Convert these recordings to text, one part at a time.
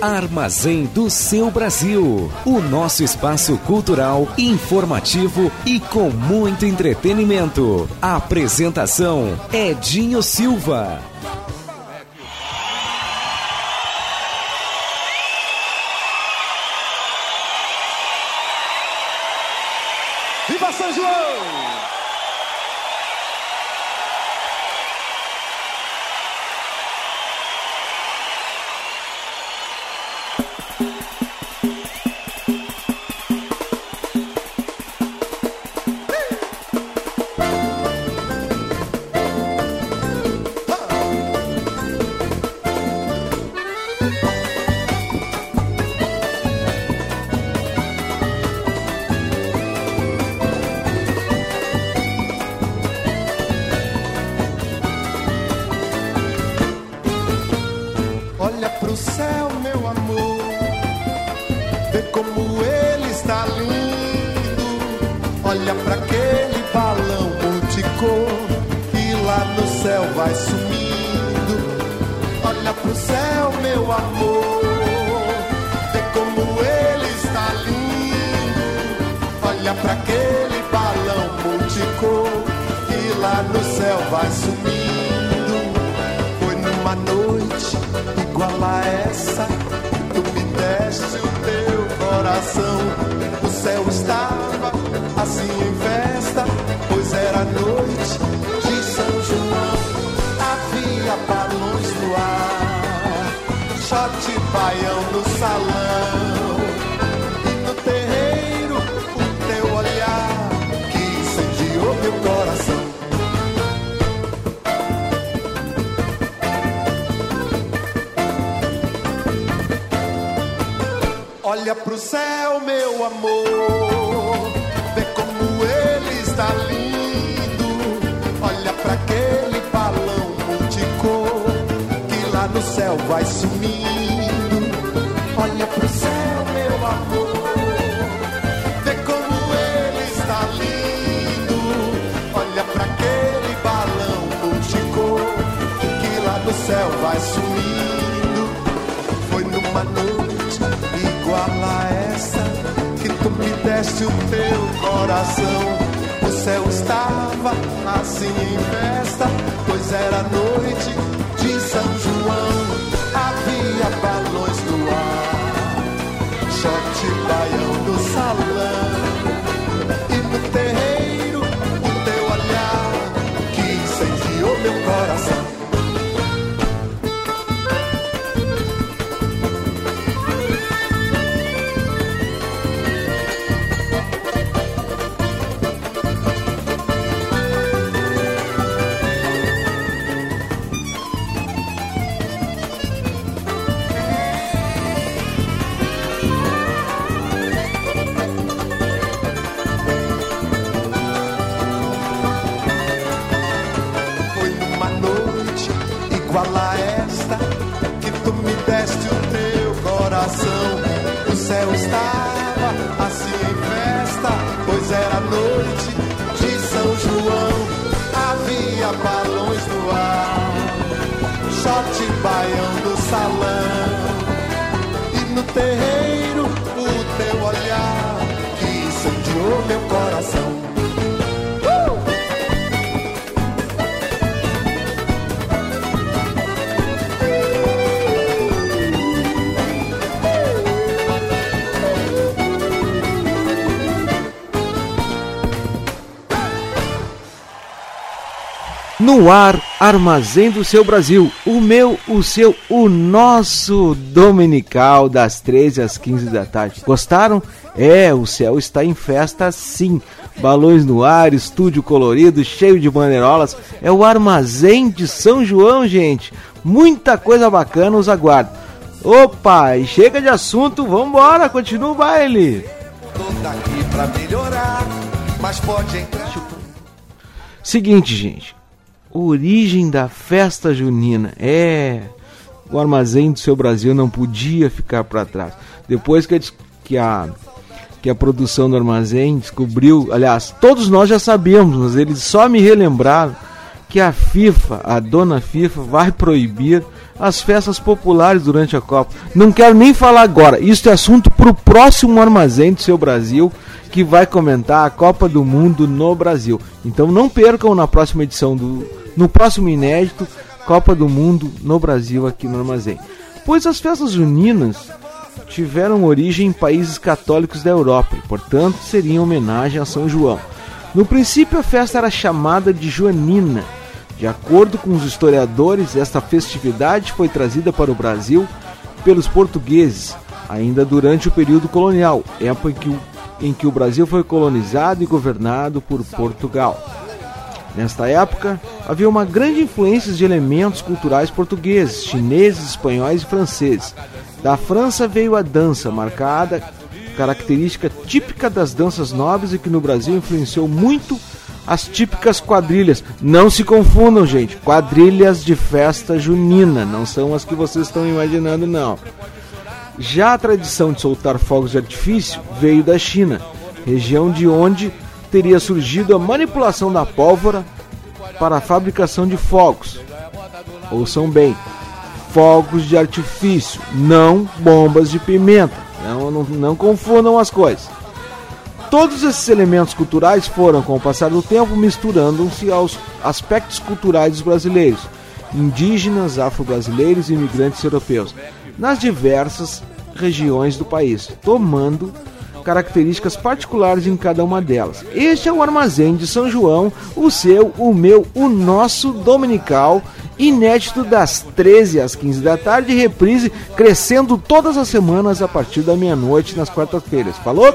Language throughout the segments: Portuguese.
Armazém do seu Brasil. O nosso espaço cultural, informativo e com muito entretenimento. Apresentação: Edinho Silva. No ar, Armazém do Seu Brasil. O meu, o seu, o nosso dominical das 13 às 15 da tarde. Gostaram? É, o céu está em festa sim. Balões no ar, estúdio colorido, cheio de bandeirolas. É o Armazém de São João, gente. Muita coisa bacana os aguarda. Opa, e chega de assunto, vambora, continua o baile. Tô daqui pra melhorar, mas pode entrar. Seguinte, gente. Origem da festa junina. É. O armazém do seu Brasil não podia ficar para trás. Depois que a, que a que a produção do armazém descobriu, aliás, todos nós já sabíamos, mas eles só me relembraram que a FIFA, a dona FIFA, vai proibir as festas populares durante a Copa. Não quero nem falar agora, isso é assunto para o próximo armazém do seu Brasil, que vai comentar a Copa do Mundo no Brasil. Então não percam na próxima edição do. No próximo inédito, Copa do Mundo no Brasil aqui no armazém. Pois as festas juninas tiveram origem em países católicos da Europa e, portanto, seriam homenagem a São João. No princípio, a festa era chamada de Joanina. De acordo com os historiadores, esta festividade foi trazida para o Brasil pelos portugueses, ainda durante o período colonial, época em em que o Brasil foi colonizado e governado por Portugal. Nesta época, havia uma grande influência de elementos culturais portugueses, chineses, espanhóis e franceses, da França veio a dança, marcada, característica típica das danças nobres e que no Brasil influenciou muito as típicas quadrilhas. Não se confundam, gente. Quadrilhas de festa junina, não são as que vocês estão imaginando, não. Já a tradição de soltar fogos de artifício veio da China, região de onde teria surgido a manipulação da pólvora para a fabricação de fogos. Ouçam bem, fogos de artifício, não bombas de pimenta. Não, não, não confundam as coisas. Todos esses elementos culturais foram, com o passar do tempo, misturando-se aos aspectos culturais dos brasileiros, indígenas, afro-brasileiros e imigrantes europeus, nas diversas regiões do país, tomando características particulares em cada uma delas. Este é o Armazém de São João, o seu, o meu, o nosso dominical inédito das 13 às 15 da tarde, reprise crescendo todas as semanas a partir da meia-noite nas quartas-feiras. Falou?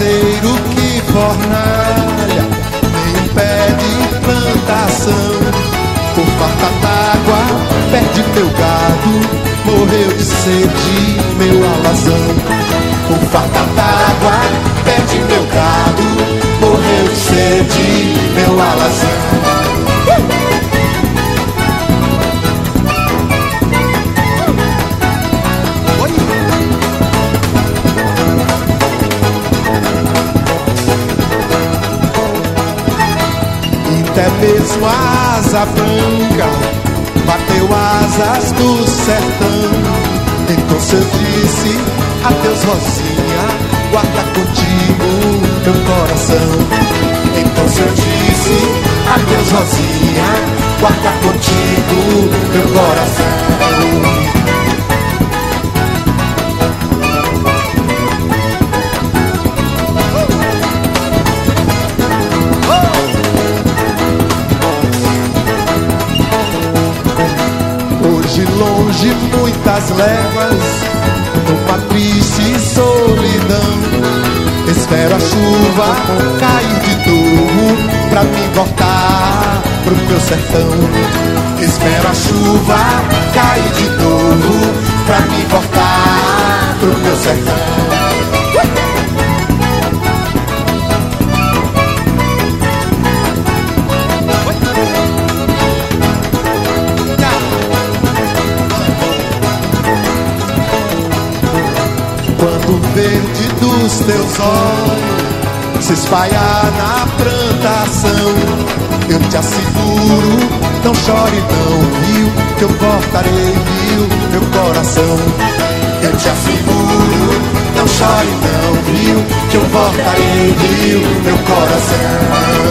Braseiro, que fornalha, nem um pé de plantação. Por falta d'água, perde meu gado, morreu de sede meu alazão. Por falta d'água, perde meu gado, morreu de sede meu alazão. Até mesmo a asa branca bateu asas do sertão. Então se eu disse adeus Rosinha, guarda contigo meu coração. Então se eu disse adeus Rosinha, guarda contigo meu coração. Muitas léguas, numa triste solidão. Espero a chuva cair de novo pra me voltar pro meu sertão. Espero a chuva cair de novo pra me voltar pro meu sertão. Teus olhos se espalhar na plantação, eu te asseguro, não chore não, viu? Que eu voltarei, viu? Meu coração, eu te asseguro, não chore não, viu? Que eu voltarei, viu? Meu coração.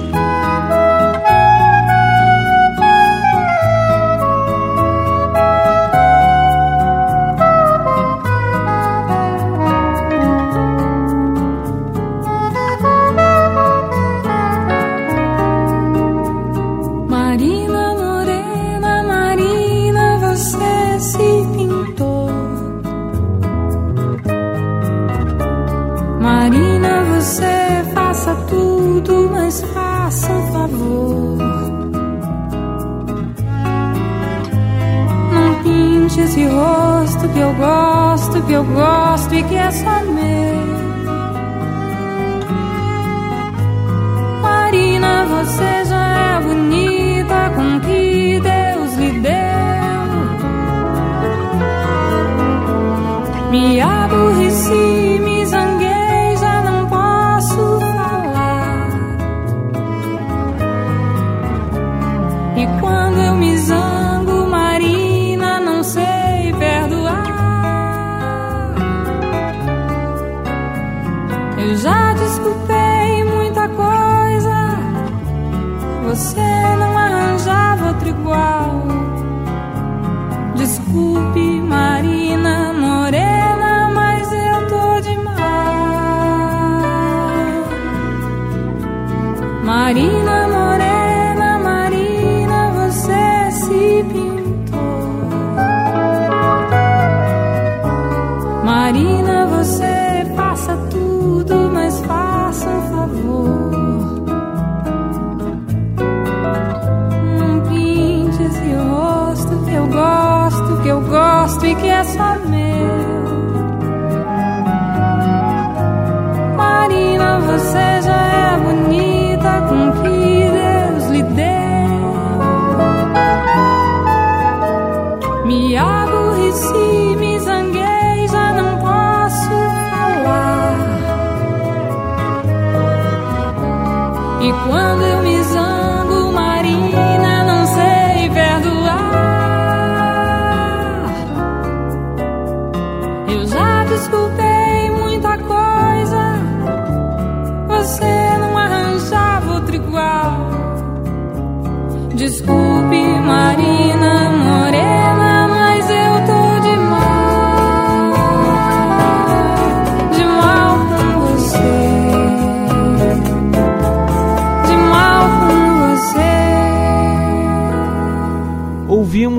Marina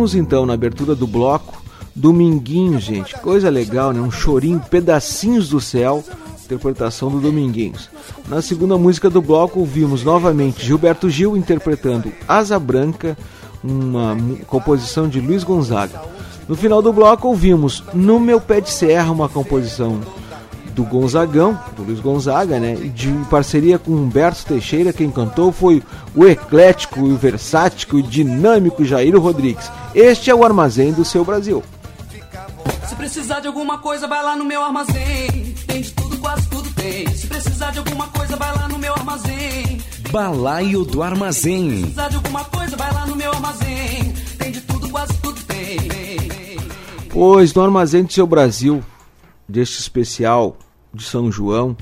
Ouvimos então na abertura do bloco Dominguinho, gente. Coisa legal, né? Um chorinho, pedacinhos do céu. Interpretação do Dominguinhos. Na segunda música do bloco, ouvimos novamente Gilberto Gil interpretando Asa Branca, uma composição de Luiz Gonzaga. No final do bloco, ouvimos No Meu Pé de Serra, uma composição do Gonzagão, do Luiz Gonzaga, né? E de em parceria com Humberto Teixeira, quem cantou foi o eclético, o versátil e dinâmico Jairo Rodrigues. Este é o Armazém do Seu Brasil. Se precisar de alguma coisa, vai lá no meu armazém. Tem de tudo, quase tudo tem. Se precisar de alguma coisa, vai lá no meu armazém. Balaio do Armazém. Se precisar de alguma coisa, vai lá no meu armazém. Tem de tudo, quase tudo tem. Pois no Armazém do Seu Brasil, deste especial de São João,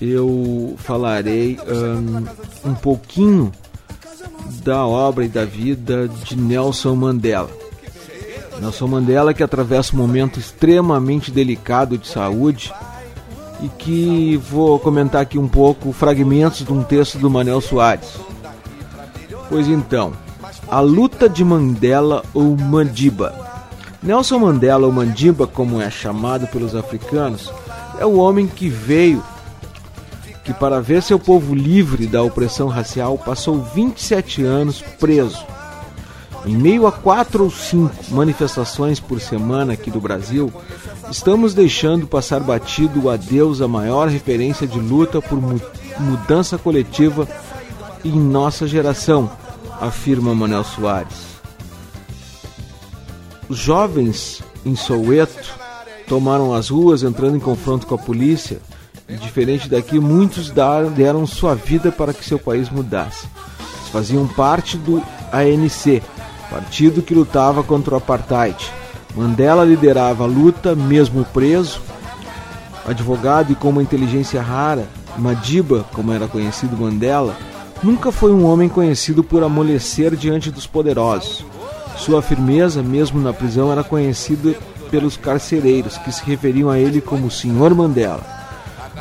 eu falarei ahn, um pouquinho da obra e da vida de Nelson Mandela. Nelson Mandela que atravessa um momento extremamente delicado de saúde e que vou comentar aqui um pouco fragmentos de um texto do Manel Soares. Pois então, a luta de Mandela ou Mandiba. Nelson Mandela ou Mandiba, como é chamado pelos africanos, é o homem que veio que para ver seu povo livre da opressão racial passou 27 anos preso. Em meio a quatro ou cinco manifestações por semana aqui do Brasil, estamos deixando passar batido o adeus à maior referência de luta por mu- mudança coletiva em nossa geração, afirma Manuel Soares. Os jovens em Soweto tomaram as ruas entrando em confronto com a polícia. E, diferente daqui, muitos deram sua vida para que seu país mudasse. Eles faziam parte do ANC, partido que lutava contra o apartheid. Mandela liderava a luta, mesmo preso. Advogado e com uma inteligência rara, Madiba, como era conhecido Mandela, nunca foi um homem conhecido por amolecer diante dos poderosos. Sua firmeza, mesmo na prisão, era conhecida pelos carcereiros, que se referiam a ele como Senhor Mandela.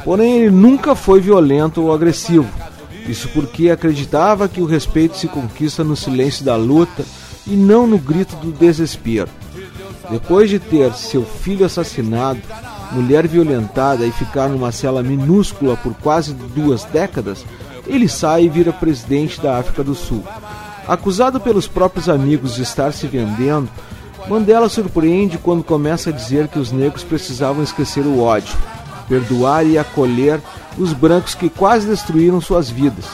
Porém, ele nunca foi violento ou agressivo. Isso porque acreditava que o respeito se conquista no silêncio da luta e não no grito do desespero. Depois de ter seu filho assassinado, mulher violentada e ficar numa cela minúscula por quase duas décadas, ele sai e vira presidente da África do Sul. Acusado pelos próprios amigos de estar se vendendo, Mandela surpreende quando começa a dizer que os negros precisavam esquecer o ódio, perdoar e acolher os brancos que quase destruíram suas vidas.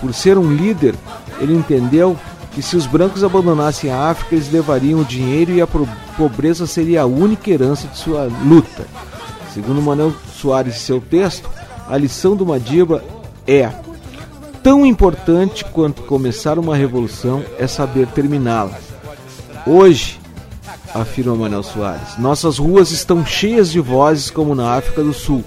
Por ser um líder, ele entendeu que se os brancos abandonassem a África, eles levariam o dinheiro e a pobreza seria a única herança de sua luta. Segundo Manuel Soares seu texto, a lição do Madiba é tão importante quanto começar uma revolução é saber terminá-la. Hoje, afirma Manuel Soares, nossas ruas estão cheias de vozes como na África do Sul.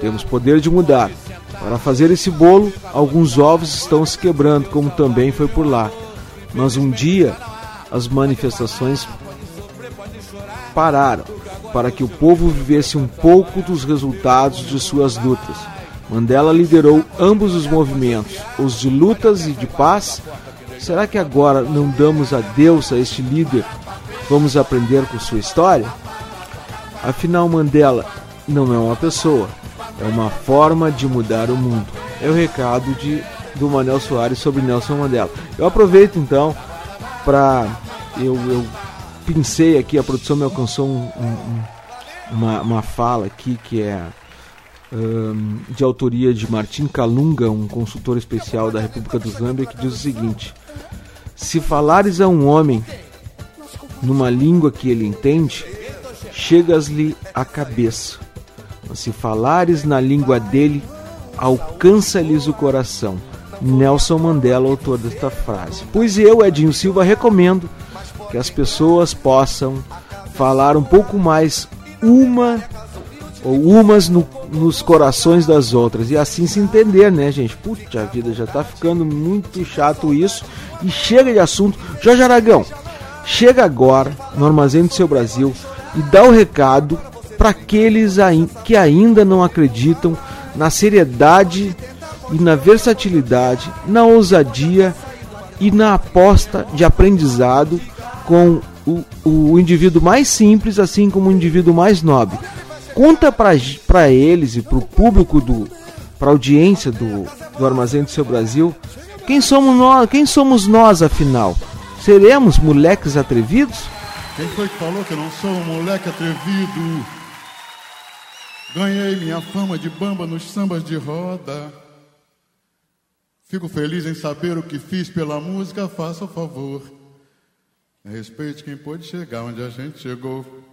Temos poder de mudar. Para fazer esse bolo, alguns ovos estão se quebrando, como também foi por lá. Mas um dia as manifestações pararam para que o povo vivesse um pouco dos resultados de suas lutas. Mandela liderou ambos os movimentos, os de lutas e de paz. Será que agora não damos adeus a este líder? Vamos aprender com sua história? Afinal, Mandela não é uma pessoa, é uma forma de mudar o mundo. É o recado de, do Manel Soares sobre Nelson Mandela. Eu aproveito então para eu, eu pincei aqui, a produção me alcançou um, um, uma, uma fala aqui que é de autoria de Martin Kalunga, um consultor especial da República do Zâmbia, que diz o seguinte: Se falares a um homem numa língua que ele entende, chegas-lhe à cabeça. Mas se falares na língua dele, alcança-lhes o coração. Nelson Mandela, autor desta frase. Pois eu, Edinho Silva, recomendo que as pessoas possam falar um pouco mais uma ou umas no, nos corações das outras e assim se entender, né, gente? Puta vida, já tá ficando muito chato isso e chega de assunto. Jorge Aragão, chega agora no Armazém do Seu Brasil e dá o recado para aqueles que ainda não acreditam na seriedade e na versatilidade, na ousadia e na aposta de aprendizado com o, o indivíduo mais simples, assim como o indivíduo mais nobre. Conta para eles e para o público do para audiência do, do Armazém do Seu Brasil, quem somos nós, quem somos nós afinal? Seremos moleques atrevidos? Quem foi que falou que eu não sou um moleque atrevido? Ganhei minha fama de bamba nos sambas de roda. Fico feliz em saber o que fiz pela música, faça o favor. Respeite quem pôde chegar onde a gente chegou.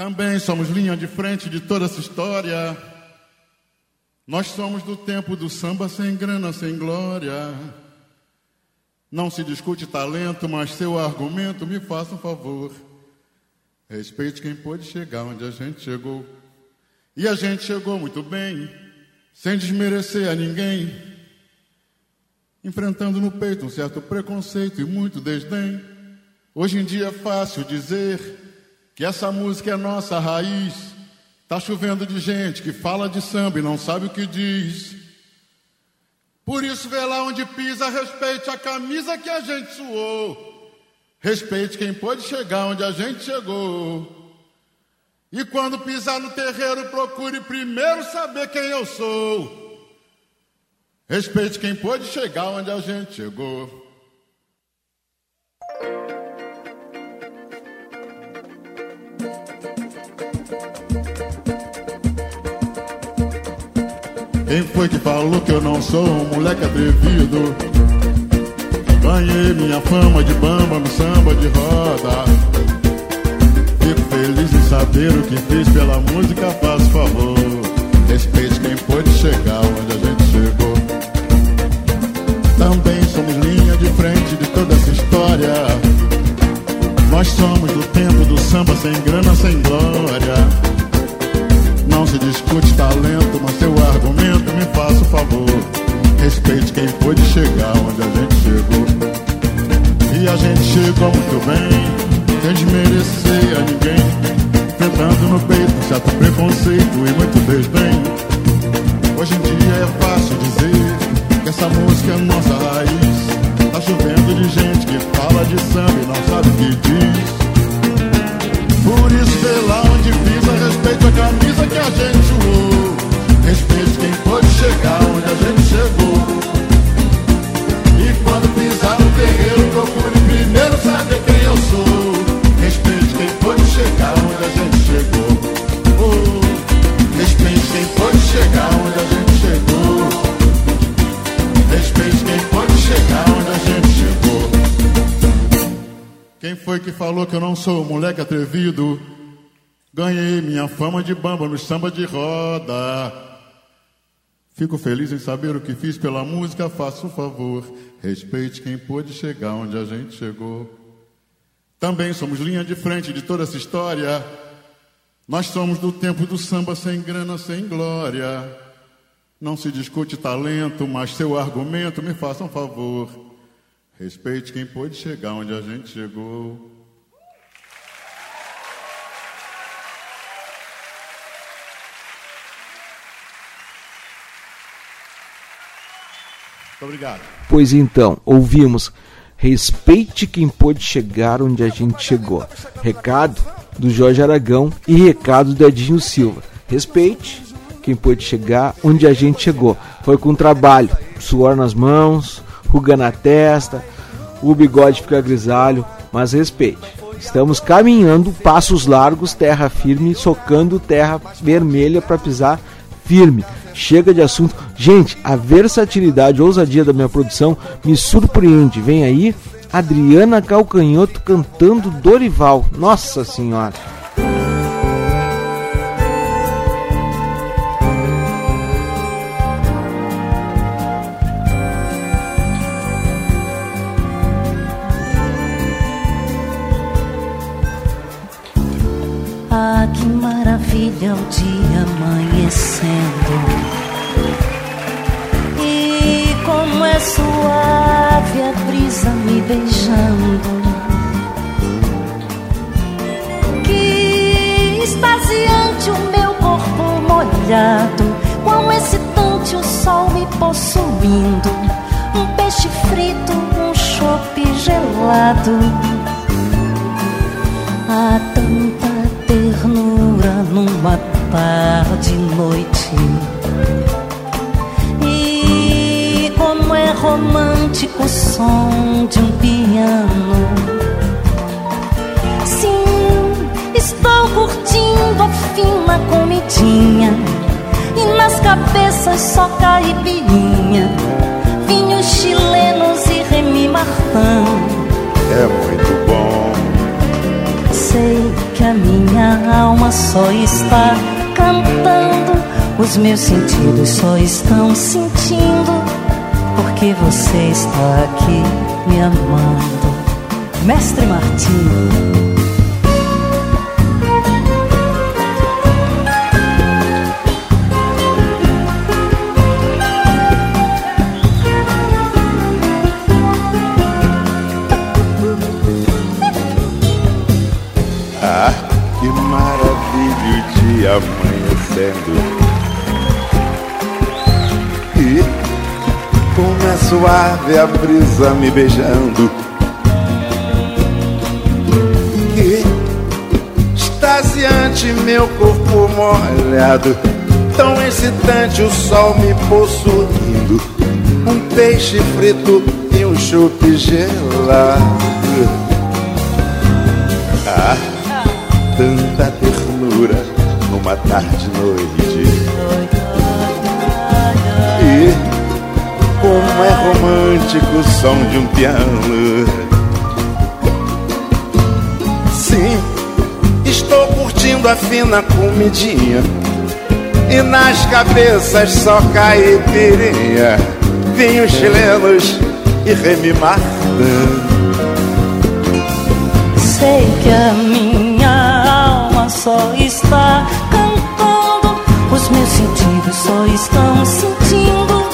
Também somos linha de frente de toda essa história. Nós somos do tempo do samba sem grana, sem glória. Não se discute talento, mas seu argumento me faça um favor. Respeite quem pôde chegar onde a gente chegou. E a gente chegou muito bem, sem desmerecer a ninguém enfrentando no peito um certo preconceito e muito desdém. Hoje em dia é fácil dizer que essa música é nossa raiz. Tá chovendo de gente que fala de samba e não sabe o que diz. Por isso, vê lá onde pisa, respeite a camisa que a gente suou. Respeite quem pôde chegar onde a gente chegou. E quando pisar no terreiro, procure primeiro saber quem eu sou. Respeite quem pôde chegar onde a gente chegou. Quem foi que falou que eu não sou um moleque atrevido? Ganhei minha fama de bamba no samba de roda. Fico feliz em saber o que fiz pela música, faço favor. Respeite quem pôde chegar onde a gente chegou. Também somos linha de frente de toda essa história. Nós somos do tempo do samba sem grana, sem glória. Não se discute talento, Respeite quem pôde chegar onde a gente chegou. E a gente chegou muito bem, sem desmerecer a ninguém. Enfrentando no peito um certo preconceito e muito desdém. Hoje em dia é fácil dizer essa música é nossa raiz. Tá chovendo de gente que fala de samba e não sabe o que diz. Por isso, vê lá onde pisa, respeite a camisa que a gente suou. Respeite quem pôde chegar onde a gente chegou. E quando pisar no terreiro, procure primeiro saber quem eu sou. Respeite quem pôde chegar onde a gente chegou. Oh, respeite quem pôde chegar onde a gente chegou. Respeite quem pode chegar onde a gente chegou. Quem foi que falou que eu não sou moleque atrevido? Ganhei minha fama de bamba no samba de roda. Fico feliz em saber o que fiz pela música, faça um favor. Respeite quem pôde chegar onde a gente chegou. Também somos linha de frente de toda essa história. Nós somos do tempo do samba sem grana, sem glória. Não se discute talento, mas seu argumento, me faça um favor. Respeite quem pôde chegar onde a gente chegou. Muito obrigado. Pois então, ouvimos. Respeite quem pôde chegar onde a gente chegou. Recado do Jorge Aragão e recado do Edinho Silva. Respeite quem pôde chegar onde a gente chegou. Foi com trabalho, suor nas mãos, ruga na testa, o bigode fica grisalho, mas respeite. Estamos caminhando passos largos, terra firme, socando terra vermelha para pisar firme. Chega de assunto. Gente, a versatilidade, a ousadia da minha produção me surpreende. Vem aí Adriana Calcanhoto cantando Dorival. Nossa Senhora! Ah, que maravilha o dia amanhecendo. E como é suave a brisa me beijando. Que extasiante o meu corpo molhado. Quão excitante o sol me possuindo. Um peixe frito, um chope gelado. Há tanta ternura numa tarde e noite. E como é romântico o som de um piano. Sim, estou curtindo a fina comidinha. E nas cabeças só caipirinha. Vinhos chilenos e Remy Martin. É muito bom. Sei que a minha alma só está cantando, os meus sentidos só estão sentindo, porque você está aqui me amando. Mestre Martim. Amanhecendo. E como é suave a brisa me beijando. E extasiante meu corpo molhado. Tão excitante o sol me possuindo. Um peixe frito e um chope gelado. Ah, tanta numa tarde noite. E como é romântico o som de um piano. Sim, estou curtindo a fina comidinha. E nas cabeças só caipirinha, vinhos chilenos e Martin. Sei que a minha alma só está meus sentidos só estão sentindo,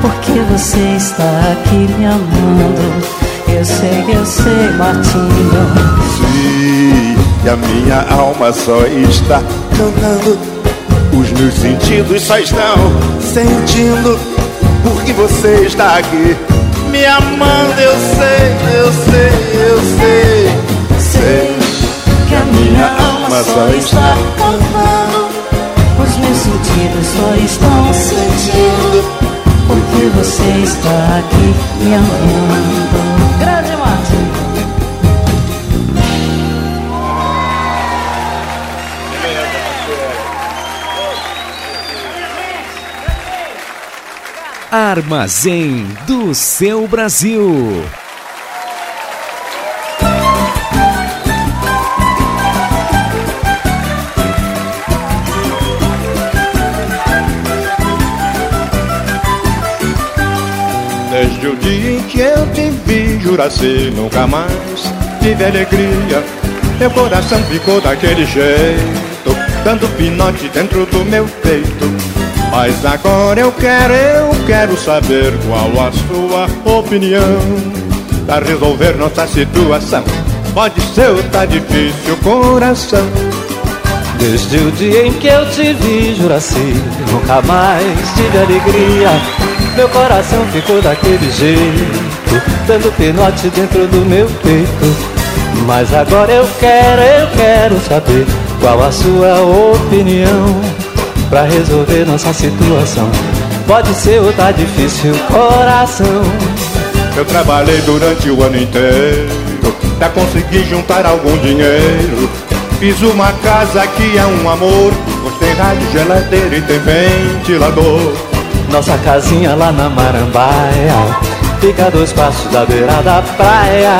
porque você está aqui me amando. Eu sei, eu sei, Martinho. Sim, que a minha alma só está cantando. Os meus sentidos só estão sentindo. Porque você está aqui me amando. Eu sei, eu sei, eu sei. Sei que a minha alma só está cantando, os meus sentidos só estão sentindo, porque você está aqui me amando. Grande Martin. Armazém do seu Brasil. Juraci, nunca mais tive alegria. Meu coração ficou daquele jeito, dando pinote dentro do meu peito. Mas agora eu quero, eu quero saber qual a sua opinião Pra resolver nossa situação Pode ser tá difícil coração Desde o dia em que eu te vi, Juraci, nunca mais tive alegria. Meu coração ficou daquele jeito, dando pinote dentro do meu peito. Mas agora eu quero, eu quero saber qual a sua opinião pra resolver nossa situação. Pode ser ou tá difícil, coração. Eu trabalhei durante o ano inteiro pra conseguir juntar algum dinheiro. Fiz uma casa que é um amor, pois tem rádio, geladeira e tem ventilador. Nossa casinha lá na Marambaia. Fica a dois passos da beira da praia.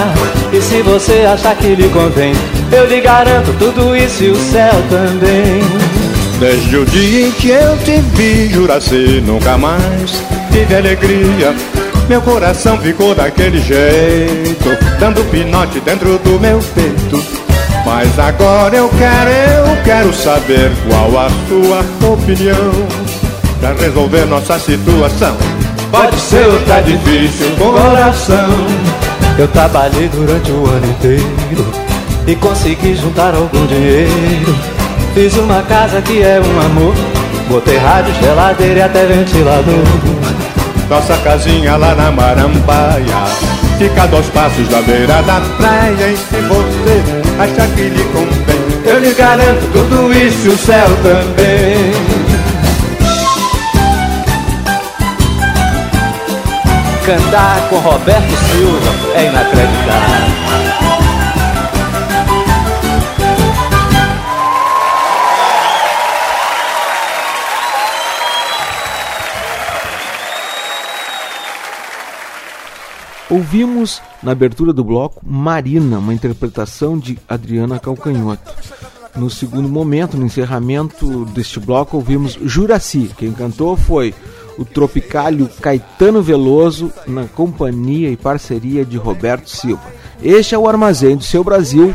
E se você achar que lhe convém Eu lhe garanto tudo isso e o céu também. Desde o dia em que eu te vi, Juraci, nunca mais. Tive alegria meu coração ficou daquele jeito, dando pinote dentro do meu peito. Mas agora eu quero, eu quero saber qual a sua opinião pra resolver nossa situação. Pode ser ou tá difícil coração. Eu trabalhei durante o ano inteiro e consegui juntar algum dinheiro. Fiz uma casa que é um amor, botei rádio, geladeira e até ventilador. Nossa casinha lá na Marambaia Fica a dois passos da beira da praia E se você acha que lhe convém Eu lhe garanto tudo isso e o céu também Cantar com Roberto Silva é inacreditável Ouvimos na abertura do bloco Marina, uma interpretação de Adriana Calcanhoto. No segundo momento, no encerramento deste bloco, ouvimos Juraci. Quem cantou foi o tropicálio Caetano Veloso, na companhia e parceria de Roberto Silva. Este é o Armazém do Seu Brasil,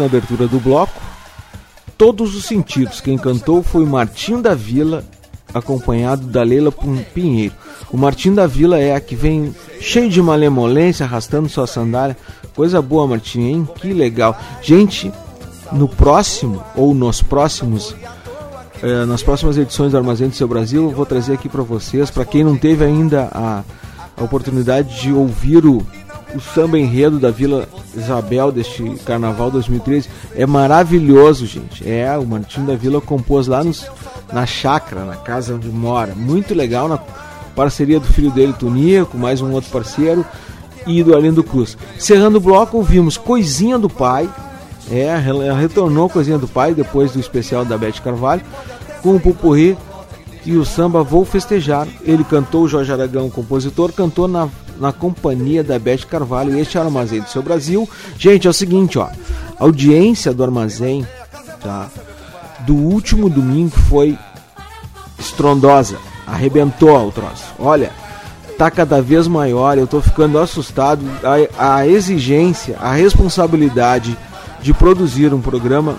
Na abertura do bloco todos os sentidos. Quem cantou foi Martim da Vila, acompanhado da Leila Pinheiro. O Martim da Vila é a que vem cheio de malemolência, arrastando sua sandália. Coisa boa, Martim, hein? Que legal. Gente, no próximo ou nos próximos eh, nas próximas edições do Armazém do Seu Brasil, eu vou trazer aqui para vocês, para quem não teve ainda a, a oportunidade de ouvir o, o samba enredo da Vila Isabel deste Carnaval 2013, é maravilhoso, gente. É, o Martim da Vila compôs lá nos, na chácara, na casa onde mora. Muito legal, na parceria do filho dele, Tonia, com mais um outro parceiro, e do Arlindo Cruz. Encerrando o bloco, ouvimos Coisinha do Pai, é, ela retornou Coisinha do Pai depois do especial da Beth Carvalho, com o Pupurri e o samba Vou Festejar. Ele cantou, Jorge Aragão, compositor, cantou na, na companhia da Beth Carvalho este é o Armazém do Seu Brasil. Gente, é o seguinte, ó, a audiência do Armazém, tá, do último domingo foi estrondosa, arrebentou o troço. Olha, tá cada vez maior, eu tô ficando assustado. A, a exigência, a responsabilidade de produzir um programa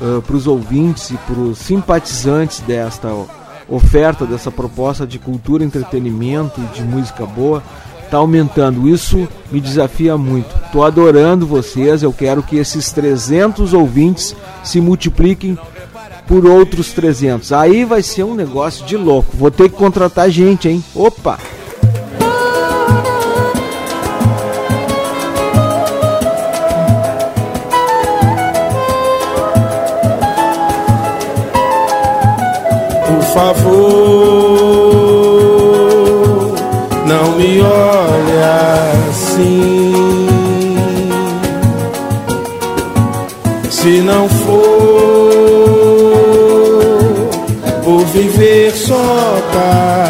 uh, para os ouvintes e para os simpatizantes desta oferta, dessa proposta de cultura, entretenimento e de música boa, está aumentando. Isso me desafia muito. Estou adorando vocês. Eu quero que esses 300 ouvintes se multipliquem por outros 300. Aí vai ser um negócio de louco. Vou ter que contratar gente, hein? Opa! Favor, não me olhe assim. Se não for por viver só para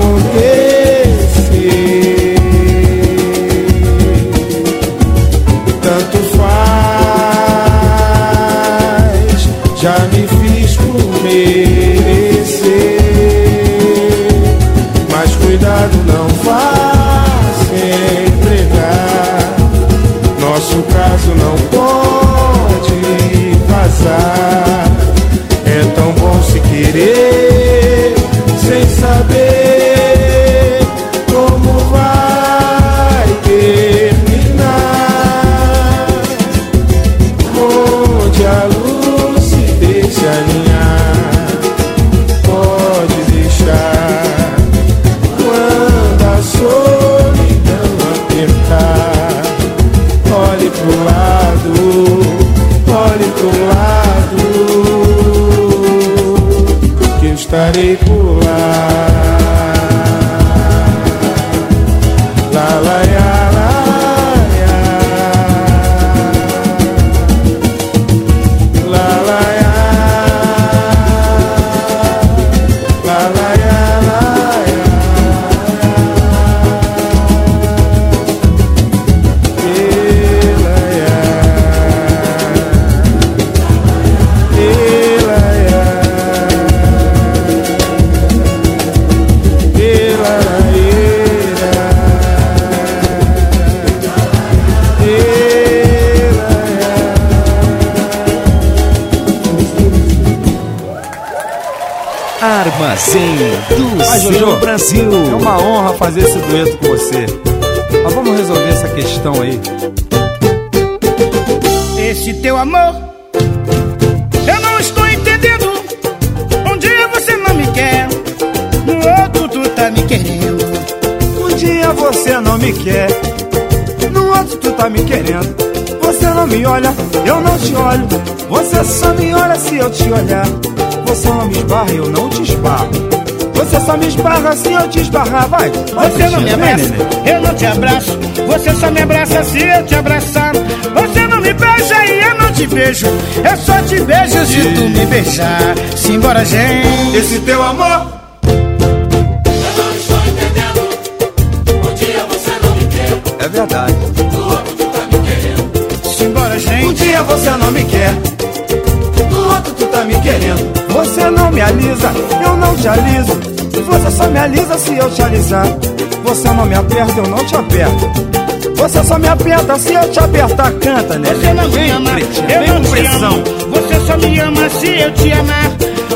fazer esse dueto com você. Mas vamos resolver essa questão aí. Esse teu amor, eu não estou entendendo. Um dia você não me quer, no outro tu tá me querendo. Um dia você não me quer, no outro tu tá me querendo. Você não me olha, eu não te olho. Você só me olha se eu te olhar. Você não me esbarra, eu não te esbarro. Você só me esbarra se eu te esbarrar, vai. Você não me abraça, eu não te abraço. Você só me abraça se eu te abraçar. Você não me beija e eu não te beijo. Eu só te beijo se tu me beijar. Simbora, gente. Esse teu amor. É verdade. Simbora, gente. Um dia você não me quer, no outro tu tá me querendo. Você não me alisa, eu não te aliso. Você só me alisa se eu te alisar. Você não me aperta, eu não te aperto. Você só me aperta se eu te apertar, canta, né? Você não me ama, eu não te amo. Você só me ama se eu te amar.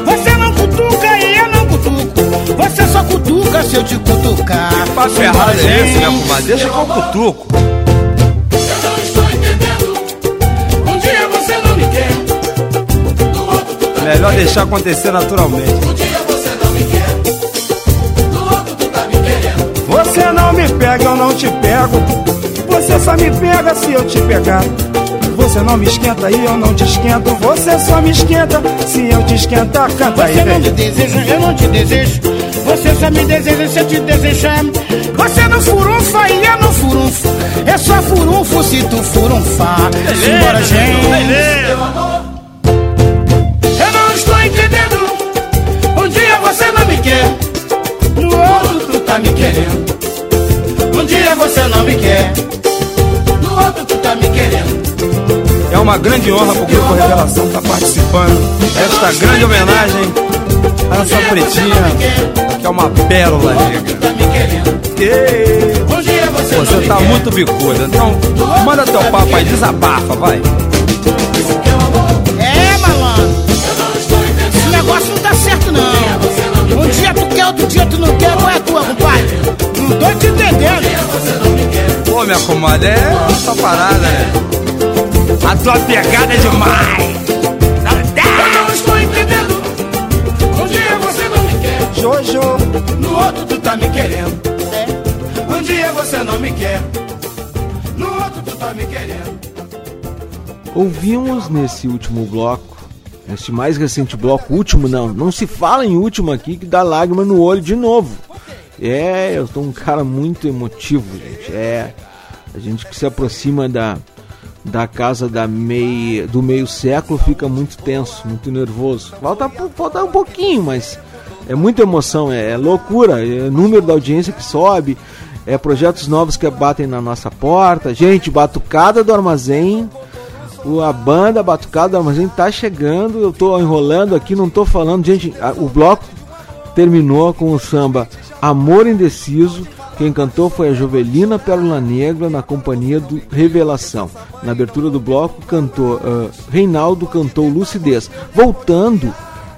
Você não cutuca e eu não cutuco. Você só cutuca se eu te cutucar. Que papo errado é esse, minha comadre? Deixa com o cutuco. Um dia você não me quer. Melhor deixar acontecer naturalmente. Pega, eu não te pego. Você só me pega se eu te pegar. Você não me esquenta e eu não te esquento. Você só me esquenta se eu te esquentar. Canta aí, Você não me vem. deseja, eu não te desejo. Você só me deseja se eu te desejar. Você não furunfa e eu não furunfo. É só furunfo se tu furunfar. Simbora, gente. Eu grande honra pro Grupo Revelação estar participando desta grande homenagem à nossa pretinha, que é uma pérola negra. E você tá muito bicuda, então manda teu papo aí, desabafa, vai. É, malandro. Esse negócio não tá certo, não. Um dia tu quer, outro dia tu não quer. Qual é a tua, compadre? Não tô te entendendo. Pô, minha comadre, é essa parada, né? A tua pegada é demais. Eu não estou entendendo. Um dia você não me quer. Jojo. No outro tu tá me querendo. Um dia você não me quer. No outro tu tá me querendo. Ouvimos nesse último bloco, nesse mais recente bloco, último não, não se fala em último aqui que dá lágrima no olho de novo. É, eu tô um cara muito emotivo, gente. É, a gente que se aproxima da, da casa da meia, do meio século fica muito tenso, muito nervoso. Falta, falta um pouquinho, mas é muita emoção, é, é loucura, é número da audiência que sobe, é projetos novos que batem na nossa porta. Gente, batucada do armazém. A banda Batucada do Armazém tá chegando. Eu tô enrolando aqui, não tô falando. Gente, o bloco terminou com o samba Amor Indeciso. Quem cantou foi a Jovelina Pérola Negra na companhia do Revelação. Na abertura do bloco cantou uh, Reinaldo cantou Lucidez. Voltando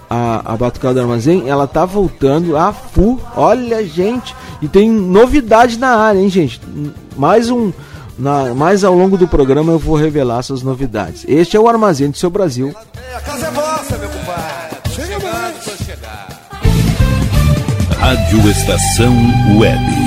a, a Batucada do Armazém, ela tá voltando a full. Olha, gente, e tem novidade na área, hein, gente? Mais um na, mais ao longo do programa eu vou revelar essas novidades. Este é o Armazém do Seu Brasil. A casa é vossa, meu compadre. Chega mais. Rádio Estação Web.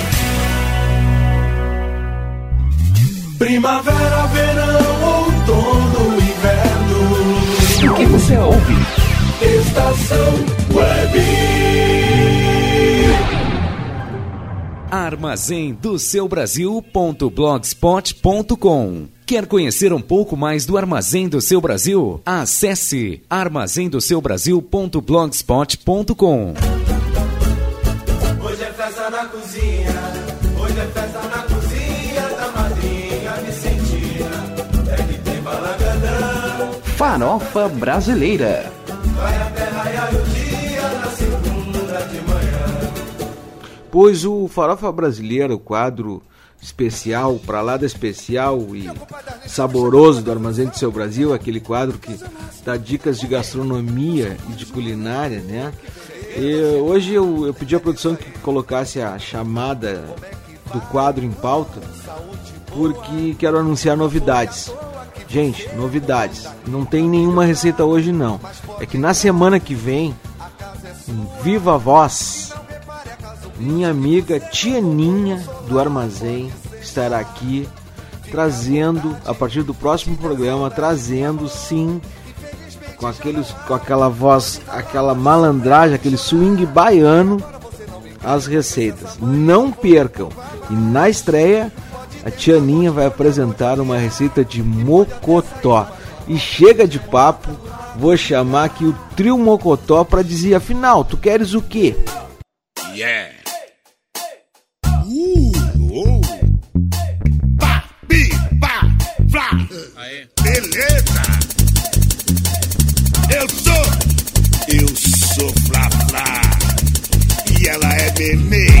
Primavera, verão, outono, inverno. O que você ouve? Estação Web. Armazém do seu Brasil.blogspot.com Quer conhecer um pouco mais do Armazém do Seu Brasil? Acesse armazemdoseubраsil.blogspot.com Hoje é festa na cozinha, é festa na cozinha da madrinha Vicentina. É que tem. Farofa brasileira. Pois o Farofa Brasileira, o quadro especial, para lá da especial e saboroso do Armazém do Seu Brasil, aquele quadro que dá dicas de gastronomia e de culinária, né? E hoje eu, eu pedi à produção que colocasse a chamada do quadro em pauta, porque quero anunciar novidades. Gente, novidades. Não tem nenhuma receita hoje não. É que na semana que vem, em Viva Voz, minha amiga Tianinha do Armazém estará aqui trazendo, a partir do próximo programa, trazendo sim com, aqueles, com aquela voz, aquela malandragem, aquele swing baiano as receitas. Não percam! E na estreia, a Tianinha vai apresentar uma receita de mocotó. E chega de papo, vou chamar aqui o trio mocotó para dizer afinal, tu queres o quê? Yeah! Uh, oh. Beleza! Eu sou, eu sou Fla Fla ela é neném.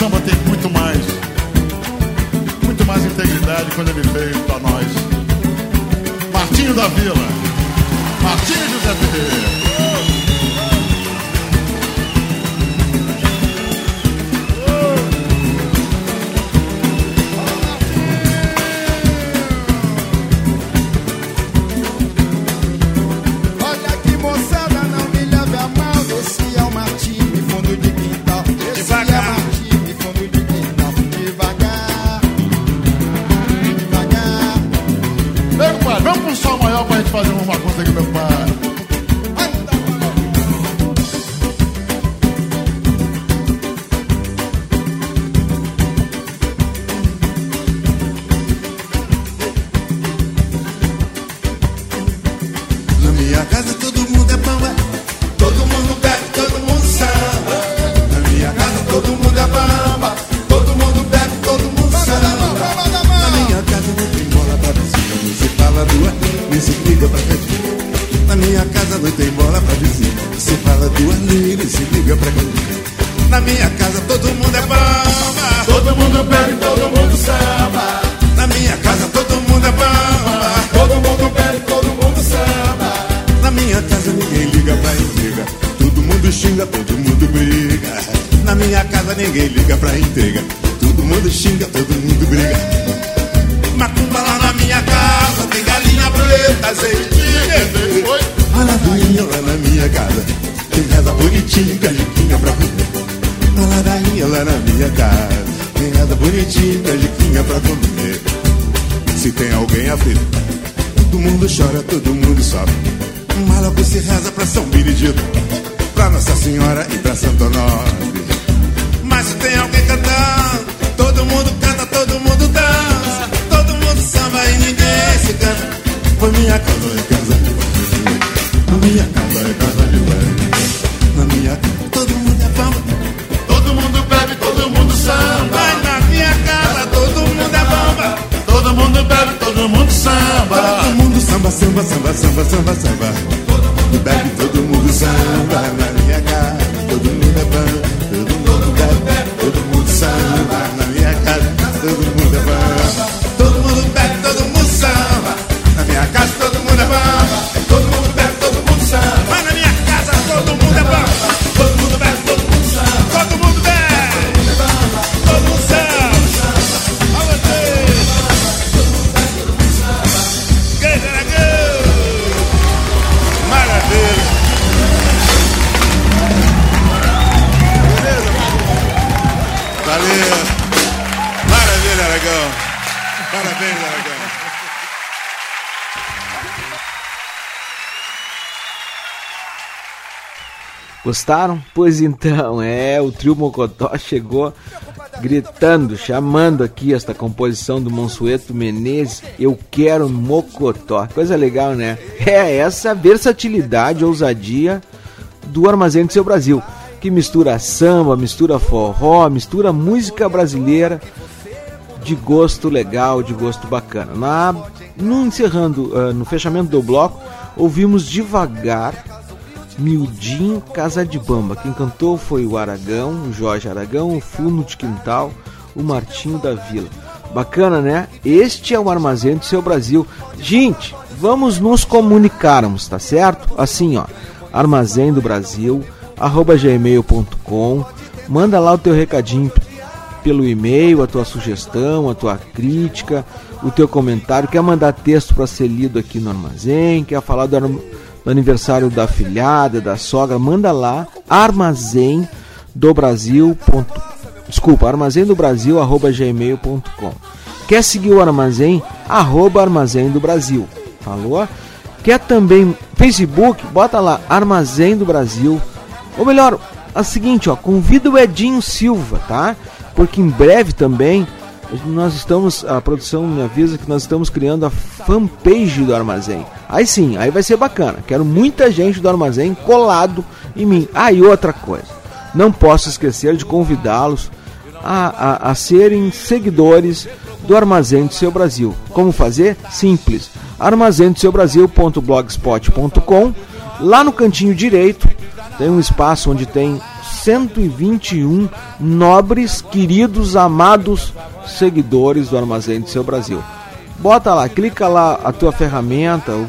samba tem muito mais. Muito mais integridade quando ele veio pra nós. Martinho da Vila. Martinho José Pereira. Gostaram? Pois então, é, o trio Mocotó chegou gritando, chamando aqui esta composição do Monsueto Menezes, Eu Quero Mocotó. Coisa legal, né? É essa versatilidade, ousadia do Armazém do Seu Brasil, que mistura samba, mistura forró, mistura música brasileira de gosto legal, de gosto bacana. Na, no encerrando, uh, no fechamento do bloco, ouvimos devagar Mildinho Casa de Bamba. Quem cantou foi o Aragão, o Jorge Aragão, o Funo de Quintal, o Martinho da Vila. Bacana, né? Este é o Armazém do Seu Brasil. Gente, vamos nos comunicarmos, tá certo? Assim, ó, armazém do Brasil, arroba gmail.com. Manda lá o teu recadinho pelo e-mail, a tua sugestão, a tua crítica, o teu comentário. Quer mandar texto para ser lido aqui no armazém? Quer falar do, arma- do aniversário da filhada, da sogra? Manda lá, armazém do Brasil. ponto- Desculpa, armazém do Brasil, arroba gmail.com. Quer seguir o armazém? Arroba armazém do Brasil. Falou? Quer também Facebook? Bota lá, Armazém do Brasil. Ou melhor, a seguinte, ó, convida o Edinho Silva, tá? Porque em breve também nós estamos, a produção me avisa que nós estamos criando a fanpage do Armazém. Aí sim, aí vai ser bacana. Quero muita gente do Armazém colado em mim. Ah, e outra coisa, não posso esquecer de convidá-los a, a, a serem seguidores do Armazém do Seu Brasil. Como fazer? Simples. armazém-do-seu-brasil.blogspot.com Lá no cantinho direito tem um espaço onde tem 121 nobres, queridos, amados seguidores do Armazém do Seu Brasil. Bota lá, clica lá a tua ferramenta, o,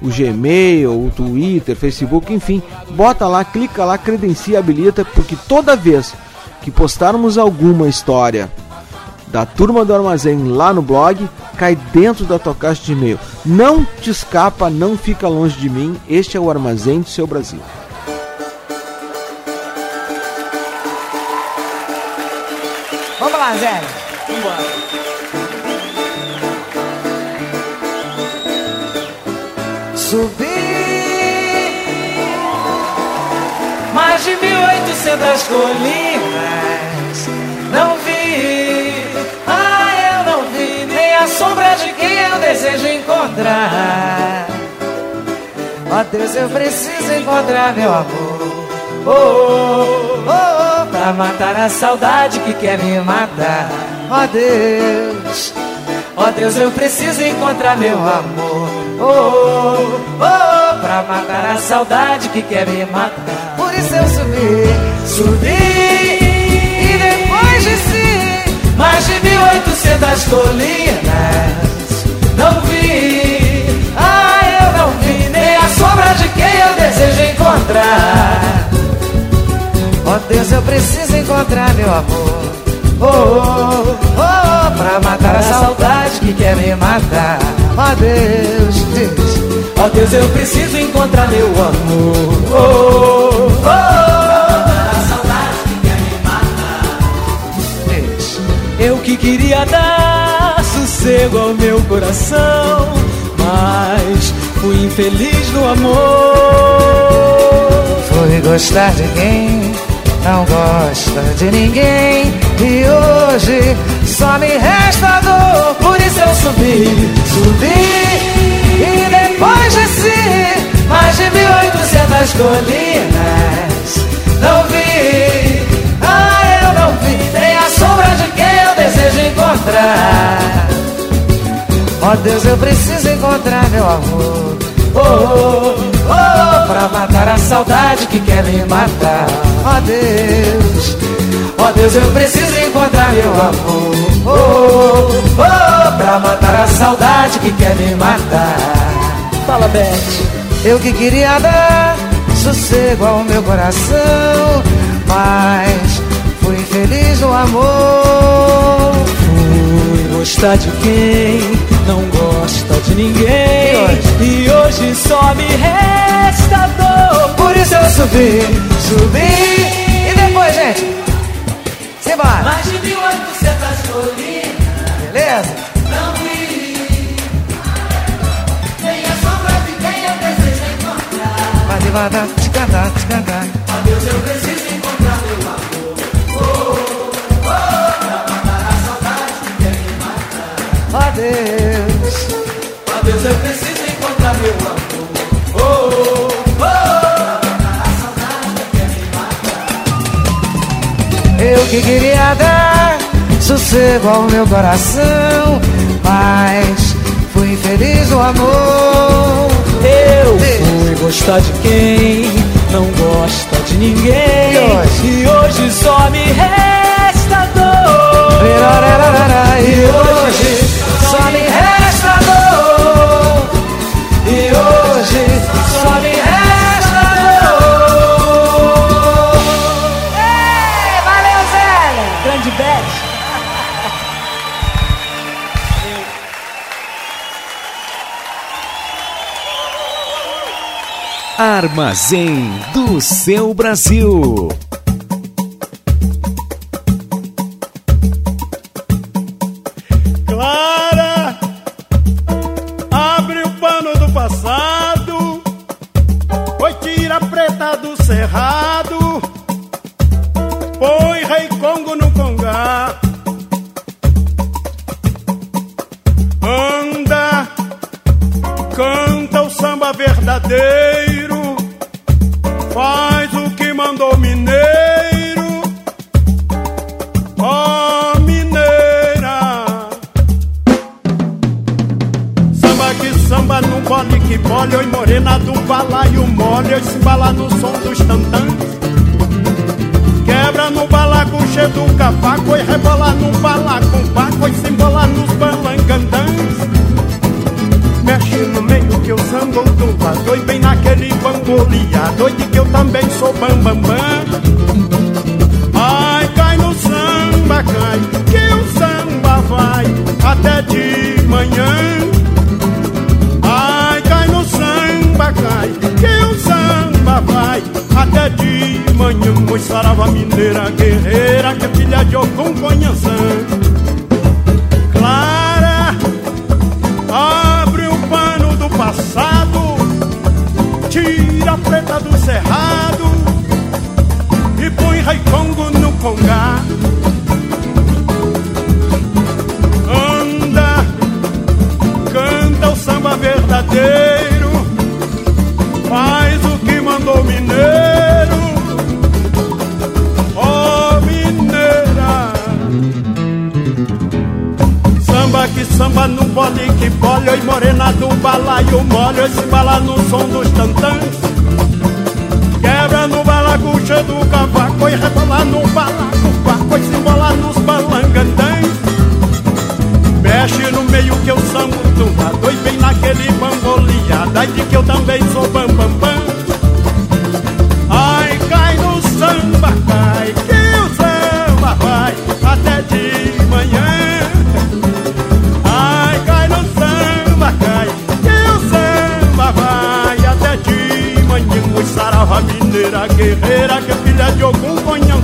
o Gmail, o Twitter, Facebook, enfim, bota lá, clica lá, credencia, habilita, porque toda vez que postarmos alguma história da turma do armazém lá no blog, cai dentro da tua caixa de e-mail. Não te escapa, não fica longe de mim. Este é o armazém do seu Brasil. Lá, Zé. Subi mais de mil oitocentas colinas. Não vi, ah, eu não vi nem a sombra de quem eu desejo encontrar. Ó Deus, eu preciso encontrar meu amor. Oh, oh, oh, oh, pra matar a saudade que quer me matar. Ó Deus, ó Deus, eu preciso encontrar meu amor. Oh, oh, oh, oh, pra matar a saudade que quer me matar. Por isso eu subi, subi e depois desci mais de mil oitocentas colinas. Não vi, ah, eu não vi nem a sombra de quem eu desejo encontrar. Ó Deus, eu preciso encontrar meu amor. Oh, oh, oh, pra matar a saudade que quer me matar. Ó Deus, Deus, ó Deus, eu preciso encontrar meu amor. Oh, oh, A saudade que quer me matar. Deus, eu que queria dar sossego ao meu coração, mas fui infeliz no amor. Fui gostar de quem não gosta de ninguém. E hoje só me resta dor. Por isso eu subi, subi. E depois desci mais de mil oitocentas colinas. Não vi, ah, eu não vi. Nem a sombra de quem eu desejo encontrar. Ó Deus, eu preciso encontrar meu amor. Oh, oh, oh, pra matar a saudade que quer me matar. Ó Deus, ó Deus, eu preciso encontrar meu amor. Oh, oh, pra matar a saudade que quer me matar. Fala, Beth. Eu que queria dar sossego ao meu coração, mas fui infeliz no amor. Fui gostar de quem não gosta de ninguém. E hoje só me resta dor. Por isso eu subi, subi. E depois, gente? Simbora. Mais de mil oitocentas colinas. Beleza? Não vi. Nem a sombra de quem eu desejo encontrar. Vai devagar, te cantar, te cantar. Ó Deus, eu preciso encontrar meu amor. Oh, oh, pra matar a saudade que quer me matar. Ó Deus, eu preciso encontrar meu amor. Oh, oh, oh, eu que queria dar sossego ao meu coração, mas fui infeliz no amor. Eu fui gostar de quem não gosta de ninguém. E hoje, só me resta dor. E hoje hoje só me resta dor. Ei, valeu, Zé! Grande Beth. Armazém do seu Brasil. guerreira, guerreira que é filha de algum conhecão.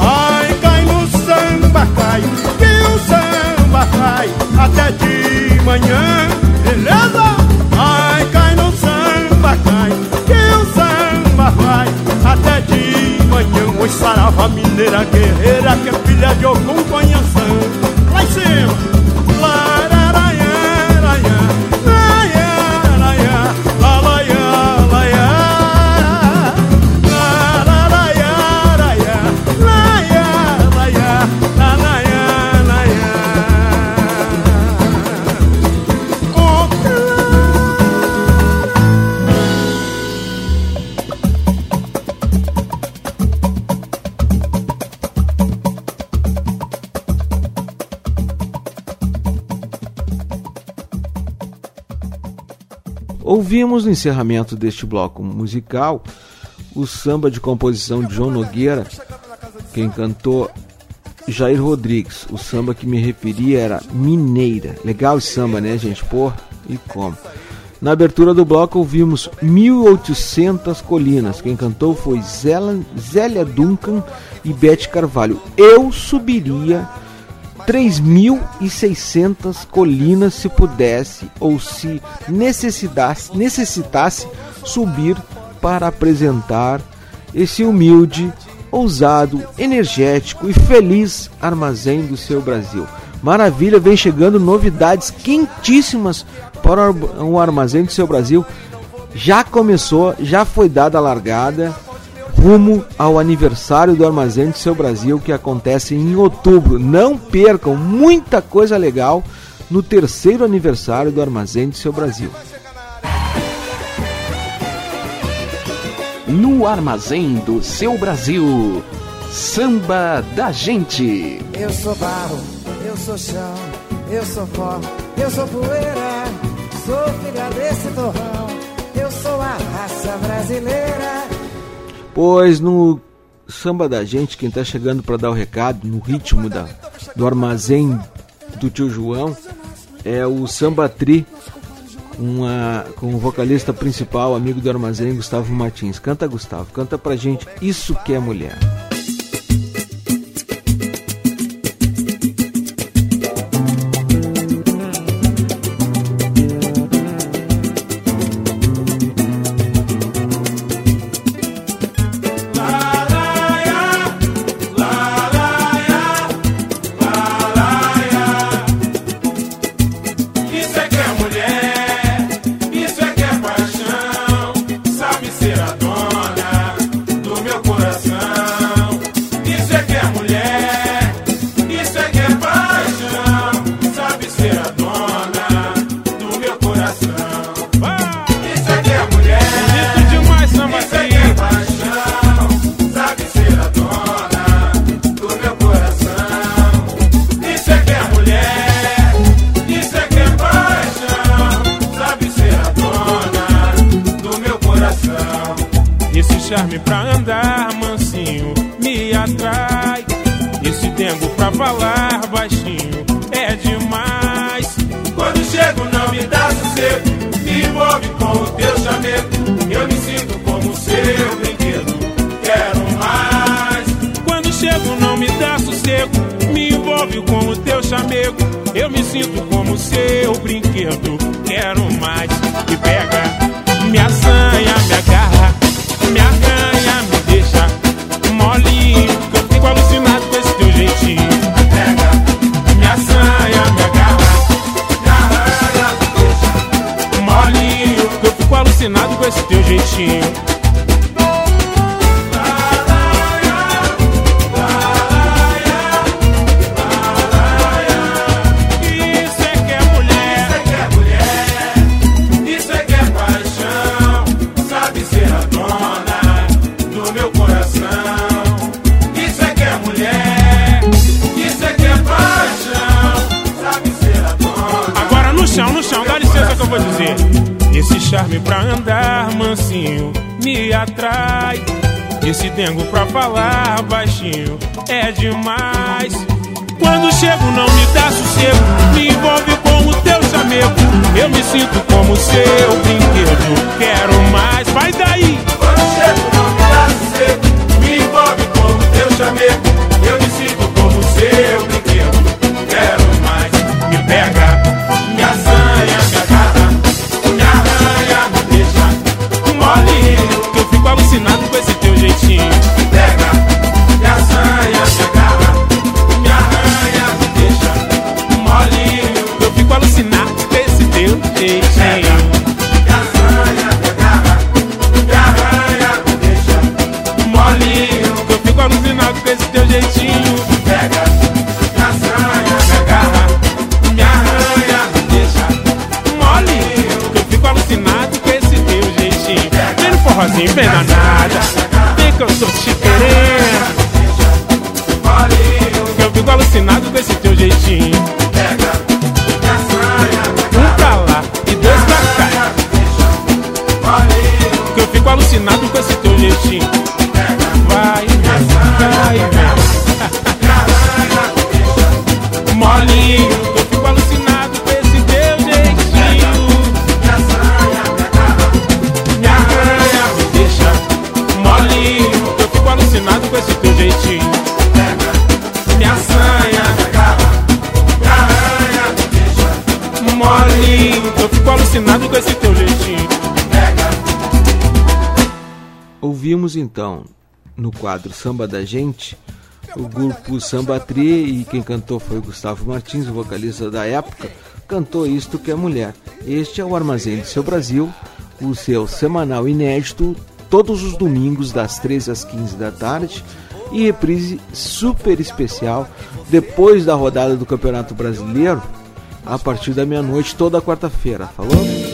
Ai, cai no samba, cai, que o samba cai até de manhã, beleza? Ai, cai no samba, cai, que o samba vai até de manhã. Oi, sarava mineira, guerreira que é filha de algum conhecão. Lá em cima! Ouvimos no encerramento deste bloco musical o samba de composição de João Nogueira, quem cantou Jair Rodrigues. O samba que me referia era Mineira. Legal esse samba, né, gente? Pô, e como? Na abertura do bloco ouvimos 1800 Colinas. Quem cantou foi Zélia, Zélia Duncan e Bete Carvalho. Eu subiria 3.600 colinas se pudesse ou se necessitasse, necessitasse subir para apresentar esse humilde, ousado, energético e feliz armazém do seu Brasil. Maravilha, vem chegando novidades quentíssimas para o armazém do seu Brasil. Já começou, já foi dada a largada rumo ao aniversário do Armazém do Seu Brasil que acontece em outubro. Não percam muita coisa legal no terceiro aniversário do Armazém do Seu Brasil. No Armazém do Seu Brasil, Samba da Gente. Eu sou barro, eu sou chão, eu sou pó, eu sou poeira, sou filha desse torrão, eu sou a raça brasileira. Pois no samba da gente, quem está chegando para dar o recado, no ritmo da, do armazém do tio João, é o Samba Tri, uma, com o vocalista principal, amigo do armazém, Gustavo Martins. Canta, Gustavo, canta pra gente Isso que é Mulher. me dá sossego, me envolve com o teu chamego. Eu me sinto como seu brinquedo, quero mais. Me pega, me assanha, me agarra, me arranha, me deixa molinho. Eu fico alucinado com esse teu jeitinho. Me pega, me assanha, me agarra, me arranha, me deixa molinho. Eu fico alucinado com esse teu jeitinho. charme pra andar mansinho me atrai. Esse dengo pra falar baixinho é demais. Quando chego, não me dá sossego, me envolve com o teu chameco. Eu me sinto como seu brinquedo, quero mais. Vai daí! Quando chego, não me dá sossego, me envolve com o teu chameco. Eu me sinto como seu brinquedo. quadro Samba da Gente, o grupo Samba Tri, e quem cantou foi o Gustavo Martins, o vocalista da época, cantou Isto Que é Mulher. Este é o Armazém do Seu Brasil, o seu semanal inédito, todos os domingos, das 13 às 15 da tarde, e reprise super especial depois da rodada do Campeonato Brasileiro, a partir da meia-noite, toda quarta-feira. Falou?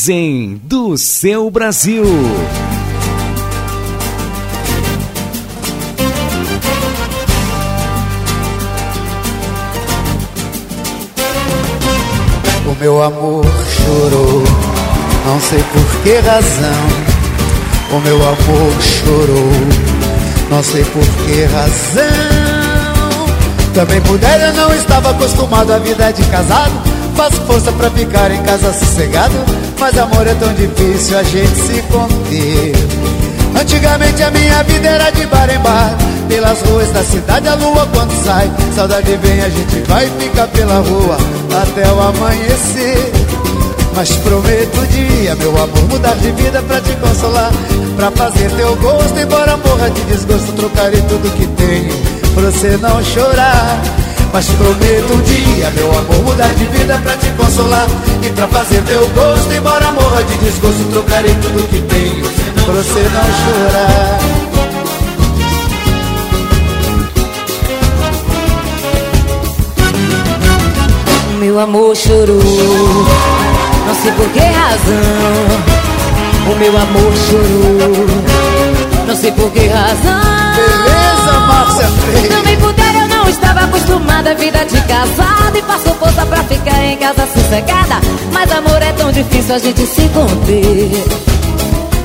Armazém do seu Brasil. O meu amor chorou, não sei por que razão. O meu amor chorou, não sei por que razão. Também puder, eu não estava acostumado à vida é de casado. Faço força pra ficar em casa sossegado. Mas amor é tão difícil a gente se conter. Antigamente a minha vida era de bar em bar Pelas ruas da cidade a lua quando sai. Saudade vem, a gente vai ficar pela rua Até o amanhecer. Mas prometo dia, meu amor, mudar de vida pra te consolar Pra fazer teu gosto, embora morra de desgosto Trocarei tudo que tenho pra você não chorar mas prometo um dia, meu amor, mudar de vida pra te consolar E pra fazer teu gosto, embora morra de desgosto Trocarei tudo que tenho pra você não chorar Meu amor chorou, não sei por que razão. O meu amor chorou, não sei por que razão. Beleza, Márcia Freire. Me puder, eu não estava acostumada à vida de casada E passou força pra ficar em casa sossegada. Mas amor é tão difícil a gente se conter.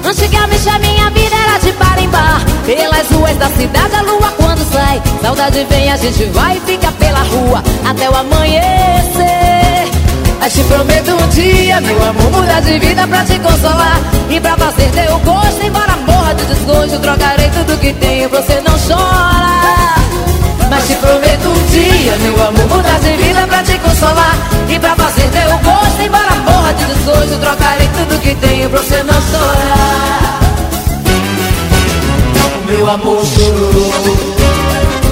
Antigamente a minha vida era de bar em bar. Pelas ruas da cidade a lua quando sai. Saudade vem, a gente vai e fica pela rua Até o amanhecer. Mas te prometo um dia, meu amor, mudar de vida pra te consolar. E pra fazer teu gosto, embora morra de desgosto Trocarei tudo que tenho você não chorar Mas te prometo um dia, meu amor, mudar de vida pra te consolar E pra fazer teu gosto, embora morra de desgosto Trocarei tudo que tenho pra você não chorar. O meu amor chorou,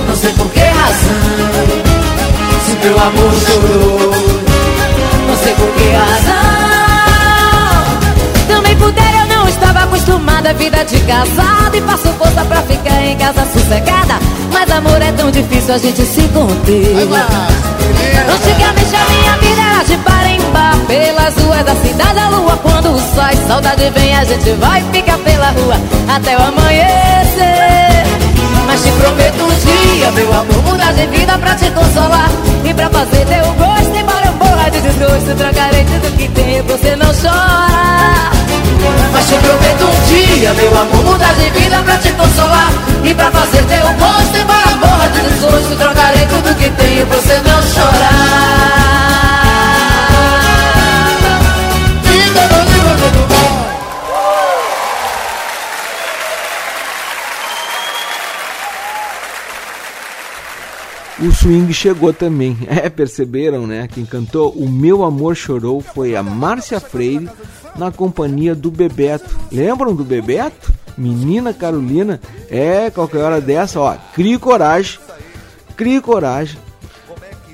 não sei por que razão Se meu amor chorou não sei por que razão. Também puder, eu não estava acostumada à vida de casada E faço força pra ficar em casa sossegada Mas amor é tão difícil a gente se conter. Antigamente a minha vida era de bar em bar Pelas ruas da cidade a lua quando sai Saudade vem, a gente vai ficar pela rua Até o amanhecer. Mas te prometo um dia, meu amor, mudar de vida pra te consolar E pra fazer teu gosto, de desgosto Trocarei tudo que pra você não chorar Mas te prometo um dia, meu amor, mudar de vida pra te consolar E pra fazer teu gosto, embora morra de desgosto Trocarei tudo que pra você não chorar O swing chegou também. É, perceberam, né? Quem cantou O Meu Amor Chorou foi a Márcia Freire na companhia do Bebeto. Lembram do Bebeto? Menina Carolina. É, qualquer hora dessa, ó, crie coragem. Crie coragem.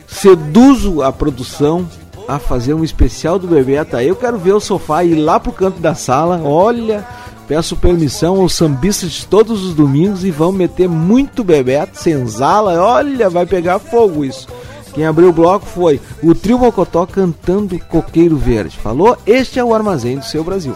Seduzo a produção a fazer um especial do Bebeto. Aí eu quero ver o sofá ir lá pro canto da sala. Olha, Peço permissão aos sambistas de todos os domingos e vão meter muito bebeto, senzala. Olha, vai pegar fogo isso. Quem abriu o bloco foi o Trio Mocotó cantando Coqueiro Verde. Falou? Este é o armazém do seu Brasil.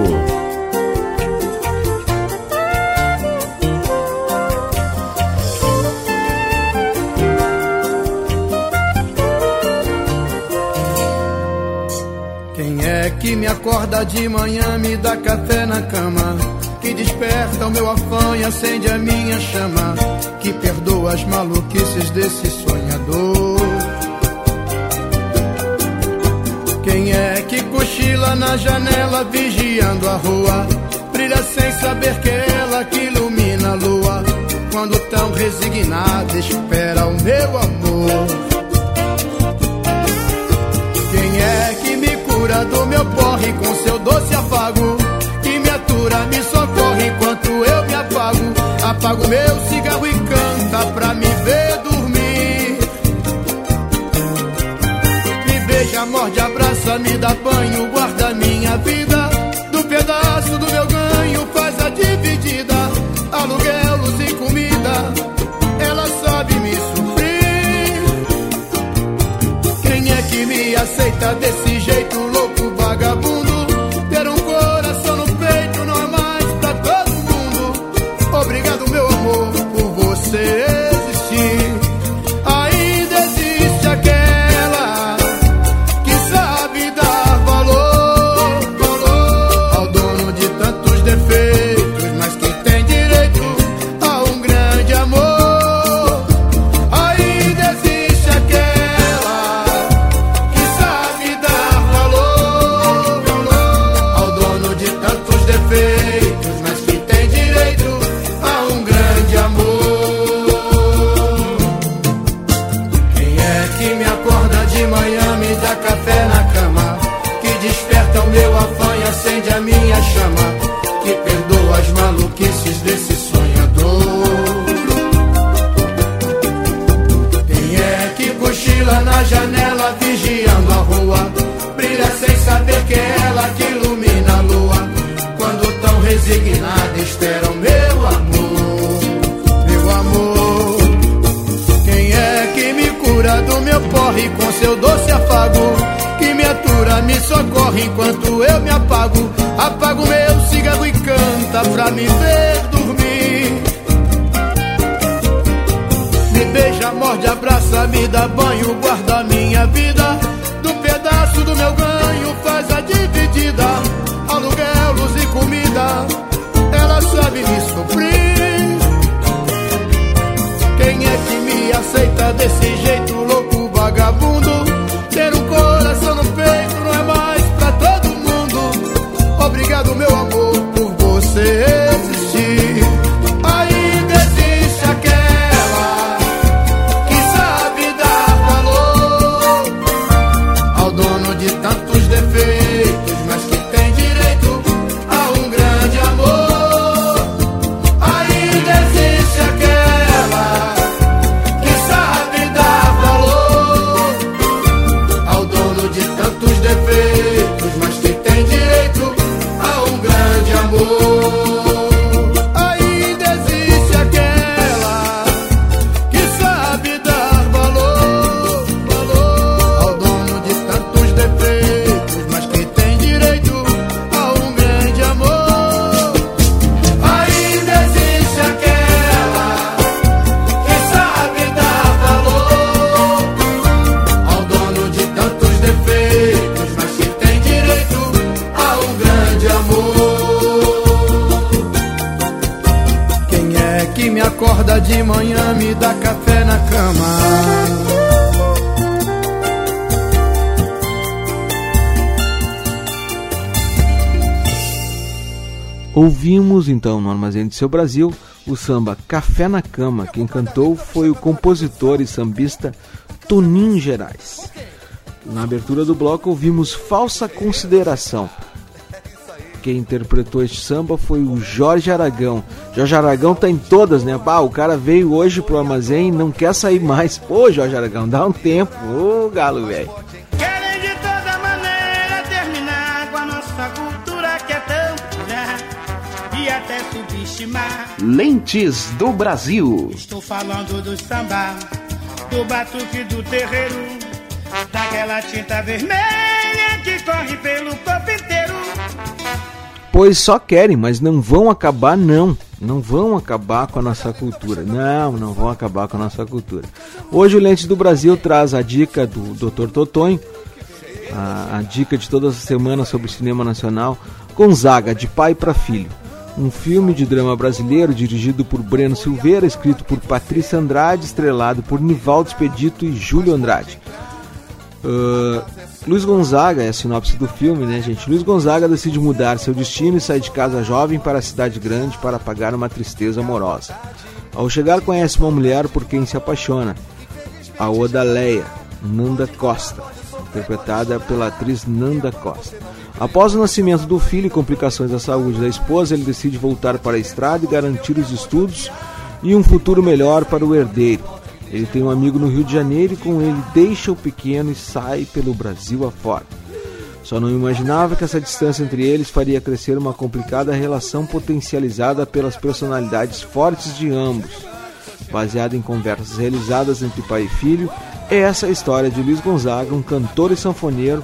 De Seu Brasil o samba Café na Cama. Quem cantou foi o compositor e sambista Toninho Gerais. Na abertura do bloco ouvimos Falsa Consideração. Quem interpretou este samba foi o Jorge Aragão. Jorge Aragão tá em todas, né? Bah, o cara veio hoje pro armazém e não quer sair mais. Pô, Jorge Aragão, dá um tempo. Ô, galo, velho. Lentes do Brasil. Estou falando do samba, do batuque do terreiro, daquela tinta vermelha que corre pelo corpo inteiro. Pois só querem, mas não vão acabar, não. Não vão acabar com a nossa cultura. Não, não vão acabar com a nossa cultura. Hoje o Lentes do Brasil traz a dica do Dr. Totonho, a, a dica de toda semana sobre cinema nacional, Gonzaga, de pai para filho. Um filme de drama brasileiro dirigido por Breno Silveira, escrito por Patrícia Andrade, estrelado por Nivaldo Expedito e Júlio Andrade. Uh, Luiz Gonzaga é a sinopse do filme, né, gente? Luiz Gonzaga decide mudar seu destino e sai de casa jovem para a cidade grande para apagar uma tristeza amorosa. Ao chegar, conhece uma mulher por quem se apaixona, a Odaleia Nanda Costa, interpretada pela atriz Nanda Costa. Após o nascimento do filho e complicações da saúde da esposa, ele decide voltar para a estrada e garantir os estudos e um futuro melhor para o herdeiro. Ele tem um amigo no Rio de Janeiro e com ele deixa o pequeno e sai pelo Brasil afora. Só não imaginava que essa distância entre eles faria crescer uma complicada relação potencializada pelas personalidades fortes de ambos. Baseada em conversas realizadas entre pai e filho, é essa a história de Luiz Gonzaga, um cantor e sanfoneiro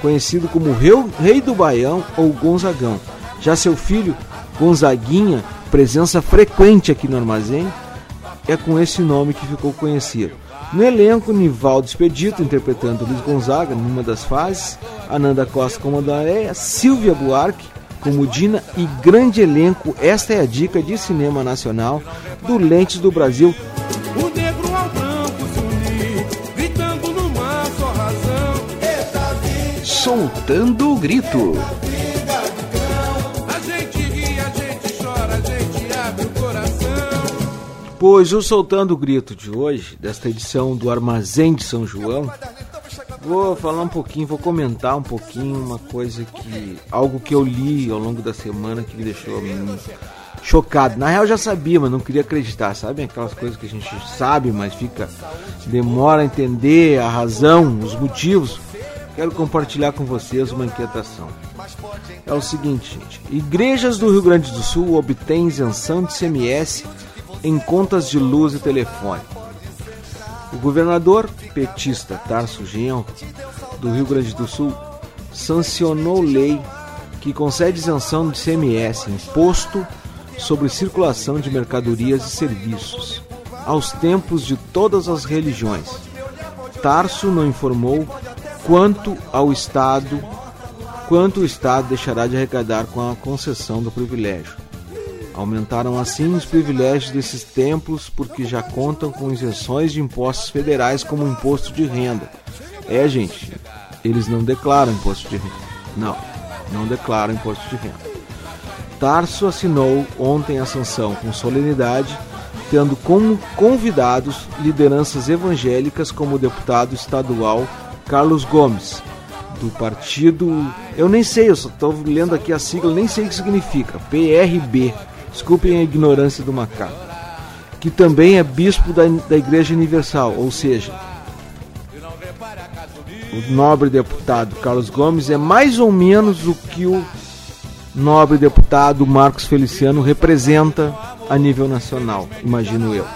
conhecido como Rei do Baião ou Gonzagão. Já seu filho, Gonzaguinha, presença frequente aqui no armazém, é com esse nome que ficou conhecido. No elenco, Nivaldo Expedito interpretando Luiz Gonzaga numa das fases, Ananda Costa como Daéia, Silvia Buarque como Dina e grande elenco. Esta é a dica de cinema nacional do Lentes do Brasil. Soltando o grito. Pois o Soltando o Grito de hoje, desta edição do Armazém de São João, vou falar um pouquinho, vou comentar um pouquinho uma coisa que. algo que eu li ao longo da semana que me deixou chocado. Na real já sabia, mas não queria acreditar, sabe? Aquelas coisas que a gente sabe, mas fica. demora a entender a razão, os motivos. Quero compartilhar com vocês uma inquietação. É o seguinte, gente. Igrejas do Rio Grande do Sul obtêm isenção de CMS em contas de luz e telefone. O governador petista Tarso Genro, do Rio Grande do Sul, sancionou lei que concede isenção de CMS, imposto sobre circulação de mercadorias e serviços, aos templos de todas as religiões. Tarso não informou quanto ao Estado, quanto o Estado deixará de arrecadar com a concessão do privilégio. Aumentaram assim os privilégios desses templos porque já contam com isenções de impostos federais como o imposto de renda. É, gente, eles não declaram imposto de renda. Não, não declaram imposto de renda. Tarso assinou ontem a sanção com solenidade, tendo como convidados lideranças evangélicas como o deputado estadual Carlos Gomes, do partido. Eu nem sei, eu só estou lendo aqui a sigla, nem sei o que significa. PRB. Desculpem a ignorância do macaco. Que também é bispo da, da Igreja Universal, ou seja, o nobre deputado Carlos Gomes é mais ou menos o que o nobre deputado Marcos Feliciano representa a nível nacional, imagino eu.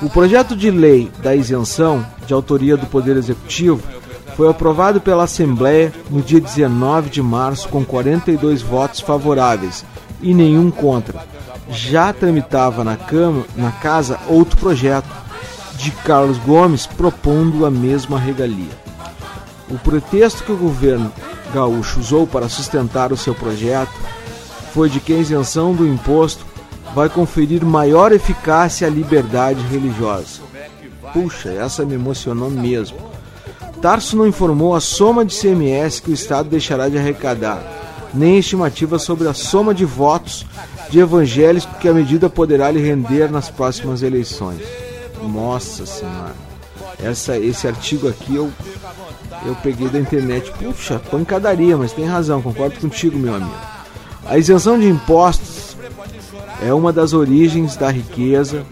O projeto de lei da isenção, de autoria do Poder Executivo, foi aprovado pela Assembleia no dia 19 de março com 42 votos favoráveis e nenhum contra. Já tramitava na, cama, na casa outro projeto de Carlos Gomes propondo a mesma regalia. O pretexto que o governo gaúcho usou para sustentar o seu projeto foi de que a isenção do imposto vai conferir maior eficácia à liberdade religiosa. Puxa, essa me emocionou mesmo. Tarso não informou a soma de CMS que o Estado deixará de arrecadar. nem estimativa sobre a soma de votos de evangélicos que a medida poderá lhe render nas próximas eleições. Nossa Senhora. Essa, esse artigo aqui eu, eu peguei da internet. Puxa, pancadaria, mas tem razão, concordo contigo, meu amigo. A isenção de impostos é uma das origens da riqueza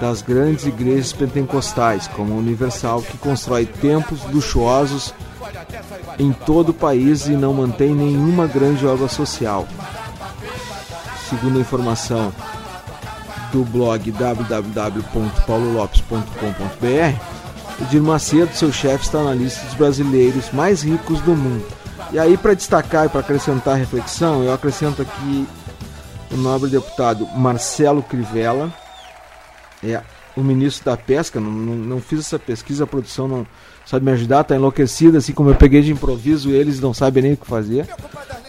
das grandes igrejas pentecostais, como a Universal, que constrói templos luxuosos em todo o país e não mantém nenhuma grande obra social. Segundo a informação do blog www.paulolopes.com.br, Edir Macedo, seu chefe, está na lista dos brasileiros mais ricos do mundo. E aí, para destacar e para acrescentar reflexão, eu acrescento aqui o nobre deputado Marcelo Crivella, é o ministro da Pesca. Não, não, não fiz essa pesquisa, a produção não sabe me ajudar, tá enlouquecida, assim como eu peguei de improviso, eles não sabem nem o que fazer,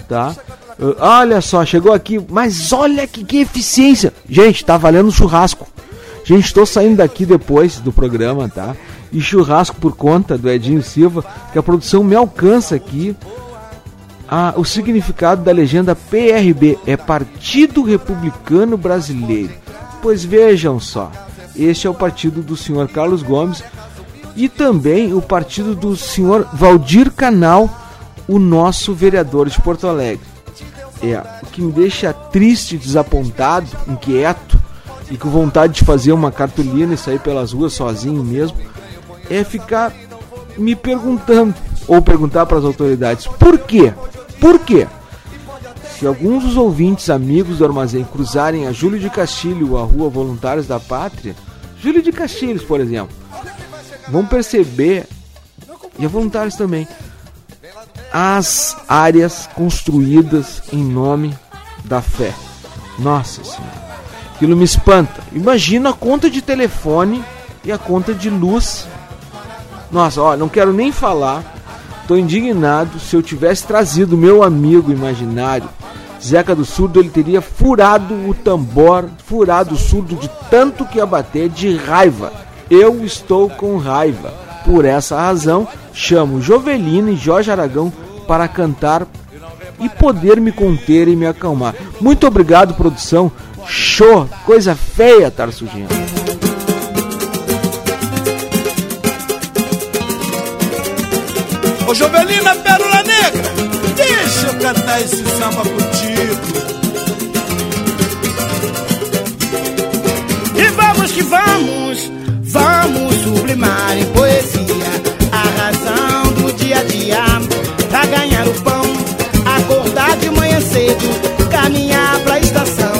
tá? Olha só, chegou aqui, mas olha que, que eficiência! Gente, tá valendo churrasco. Gente, estou saindo daqui depois do programa, tá? E churrasco por conta do Edinho Silva, que a produção me alcança aqui. Ah, o significado da legenda PRB é Partido Republicano Brasileiro. Pois vejam só, este é o partido do senhor Carlos Gomes e também o partido do senhor Valdir Canal, o nosso vereador de Porto Alegre. É, o que me deixa triste, desapontado, inquieto e com vontade de fazer uma cartolina e sair pelas ruas sozinho mesmo, é ficar me perguntando ou perguntar para as autoridades por quê? Por quê? Se alguns dos ouvintes amigos do armazém cruzarem a Júlio de Castilho a Rua Voluntários da Pátria, Júlio de Castilhos, por exemplo, vão perceber, e a Voluntários também, as áreas construídas em nome da fé. Nossa Senhora, aquilo me espanta. Imagina a conta de telefone e a conta de luz. Nossa, ó, não quero nem falar. Tô indignado. Se eu tivesse trazido meu amigo imaginário, Zeca do Surdo, ele teria furado o tambor, furado o surdo de tanto que ia bater de raiva. Eu estou com raiva. Por essa razão, chamo Jovelina e Jorge Aragão para cantar e poder me conter e me acalmar. Muito obrigado, produção. Show! Coisa feia, Tarso Gino. Jovelina Pérola Negra, deixa eu cantar esse samba contigo. E vamos que vamos, vamos sublimar em poesia a razão do dia a dia. Pra ganhar o pão, acordar de manhã cedo, caminhar pra estação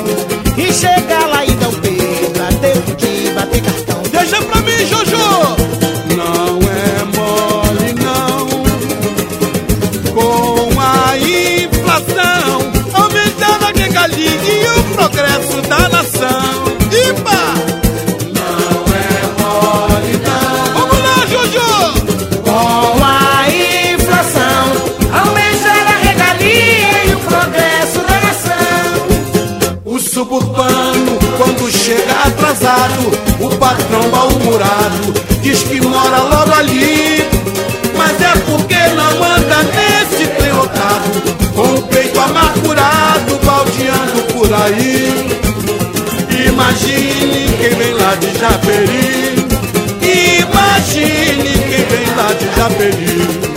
regalia e o progresso da nação. Ipa! Não é mole, não. Vamos lá, Jojo! Com a inflação, aumentar a regalia e o progresso da nação. O suburbano, quando chega atrasado, o patrão mal-humorado quem vem lá de Japeri. Imagine quem vem lá de Japeri.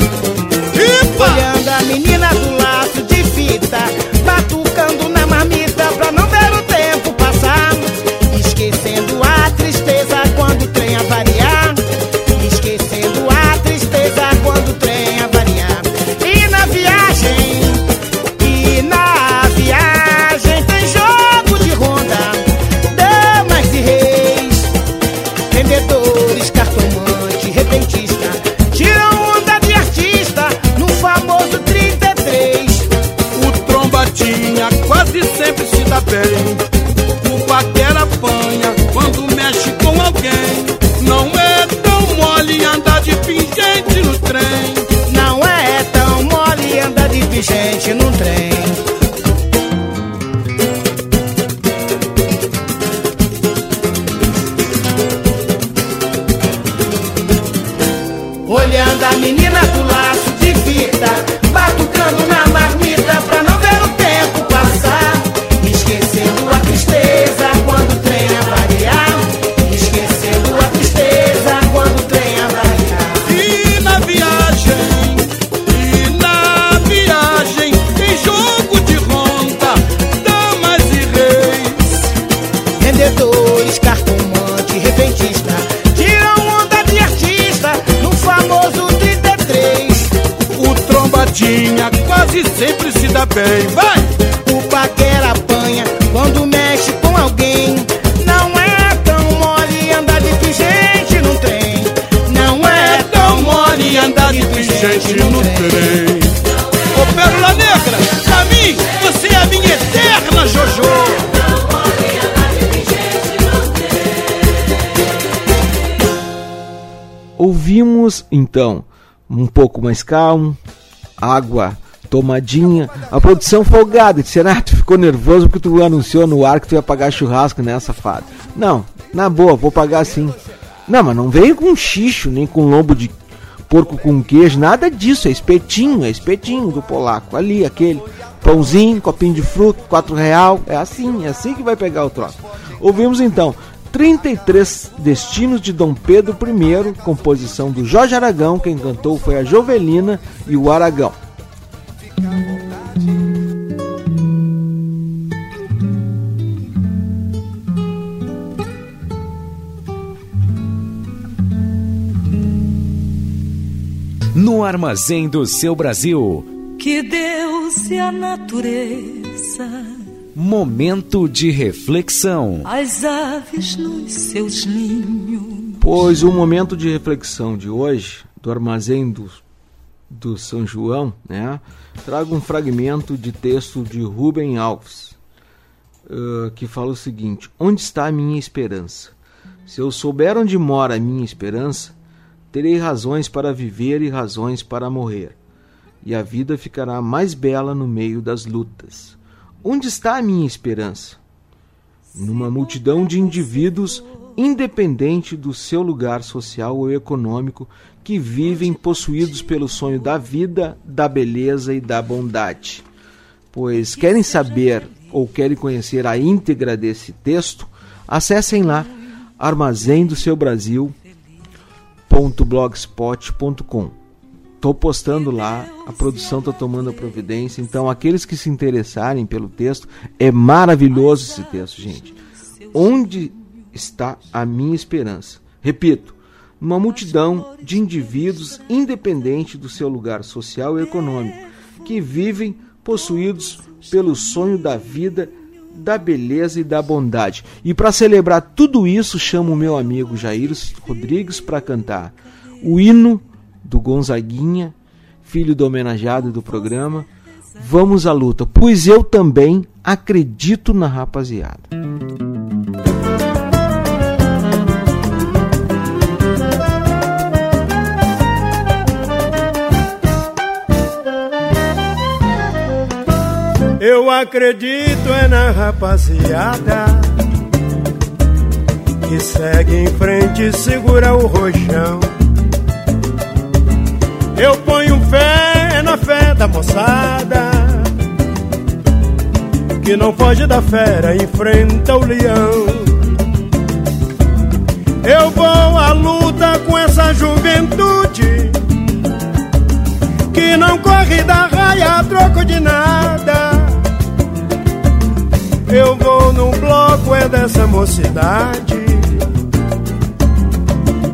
Pouco mais calmo, água tomadinha, a produção folgada. Disse, Renato, ficou nervoso porque tu anunciou no ar que tu ia pagar churrasco, né, safado? Não, na boa, vou pagar sim. Não, mas não veio com xixo, nem com lombo de porco com queijo, nada disso. É espetinho, é espetinho do polaco. Ali, aquele pãozinho, copinho de fruta, quatro real. É assim, é assim que vai pegar o troço. Ouvimos então 33 Destinos de Dom Pedro I, composição do Jorge Aragão. Quem cantou foi a Jovelina e o Aragão. No armazém do seu Brasil. Que Deus e a natureza, Momento de reflexão. as aves nos seus ninhos. Pois o momento de reflexão de hoje, do armazém do, do São João, né, trago um fragmento de texto de Rubem Alves, uh, que fala o seguinte: Onde está a minha esperança? Se eu souber onde mora a minha esperança, terei razões para viver e razões para morrer, e a vida ficará mais bela no meio das lutas. Onde está a minha esperança? Numa multidão de indivíduos, independente do seu lugar social ou econômico, que vivem possuídos pelo sonho da vida, da beleza e da bondade. Pois querem saber ou querem conhecer a íntegra desse texto? Acessem lá armazém do seu Brasil blogspot.com. Estou postando lá, a produção está tomando a providência. Então, aqueles que se interessarem pelo texto, é maravilhoso esse texto, gente. Onde está a minha esperança? Repito, numa multidão de indivíduos, independente do seu lugar social e econômico, que vivem possuídos pelo sonho da vida, da beleza e da bondade. E para celebrar tudo isso, chamo o meu amigo Jair Rodrigues para cantar o hino do Gonzaguinha, filho do homenageado do programa. Vamos à luta, pois eu também acredito na rapaziada. Eu acredito é na rapaziada que segue em frente e segura o rojão. Eu ponho fé na fé da moçada que não foge da fera, enfrenta o leão. Eu vou à luta com essa juventude que não corre da raia a troco de nada. Eu vou num bloco é dessa mocidade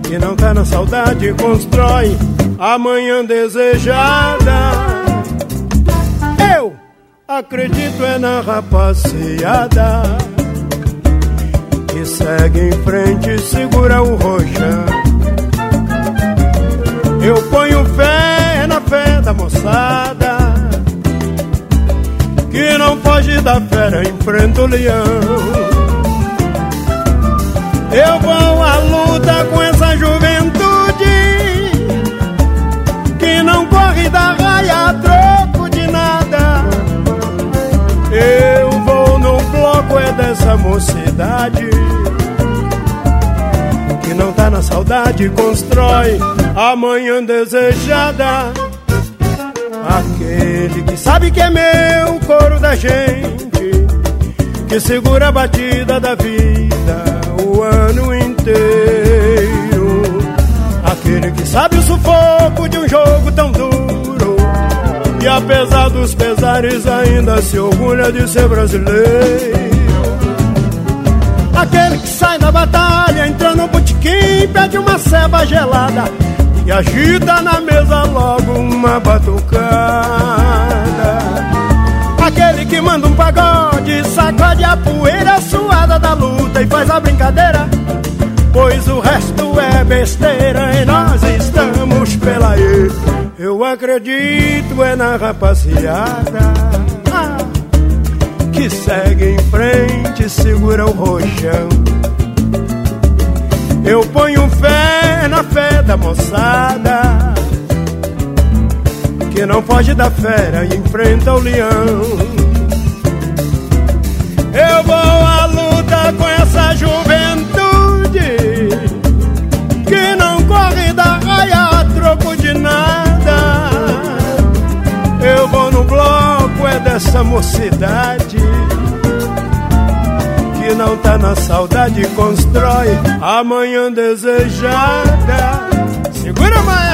que não tá na saudade constrói amanhã desejada. Eu acredito é na rapaziada que segue em frente e segura o rojão. Eu ponho fé na fé da moçada que não foge da fera, enfrenta o leão. Eu vou à luta com essa juventude não corre da raia a troco de nada. Eu vou no bloco é dessa mocidade que não tá na saudade, constrói amanhã desejada. Aquele que sabe que é meu coro da gente, que segura a batida da vida o ano inteiro. Aquele que sabe o sufoco de um jogo tão duro, e apesar dos pesares ainda se orgulha de ser brasileiro. Aquele que sai da batalha, entra no botequim, pede uma ceba gelada e agita na mesa logo uma batucada. Aquele que manda um pagode, sacode a poeira suada da luta e faz a brincadeira. Pois o resto é besteira e nós estamos pela aí. Eu acredito é na rapaziada ah, que segue em frente, segura o rojão. Eu ponho fé na fé da moçada Que não foge da fera e enfrenta o leão Eu vou à luta com essa juventude dessa mocidade que não tá na saudade constrói amanhã desejada. Segura, maestro!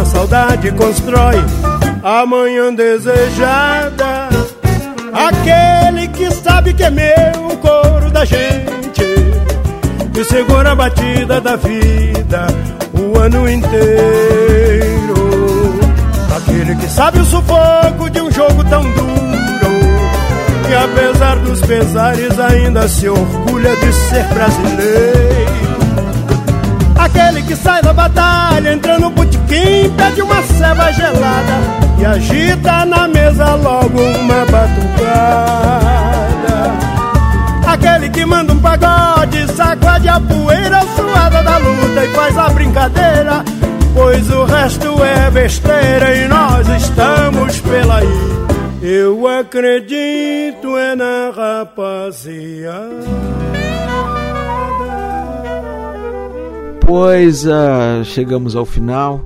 Na saudade constrói amanhã desejada. Aquele que sabe que é meu o couro da gente que segura a batida da vida o ano inteiro. Aquele que sabe o sufoco de um jogo tão duro, que apesar dos pesares ainda se orgulha de ser brasileiro. Aquele que sai da batalha, entra no botequim, pede uma ceva gelada e agita na mesa logo uma batucada. Aquele que manda um pagode, sacode a poeira suada da luta e faz a brincadeira. Pois o resto é besteira e nós estamos pela aí. Eu acredito é na rapaziada. Pois ah, chegamos ao final.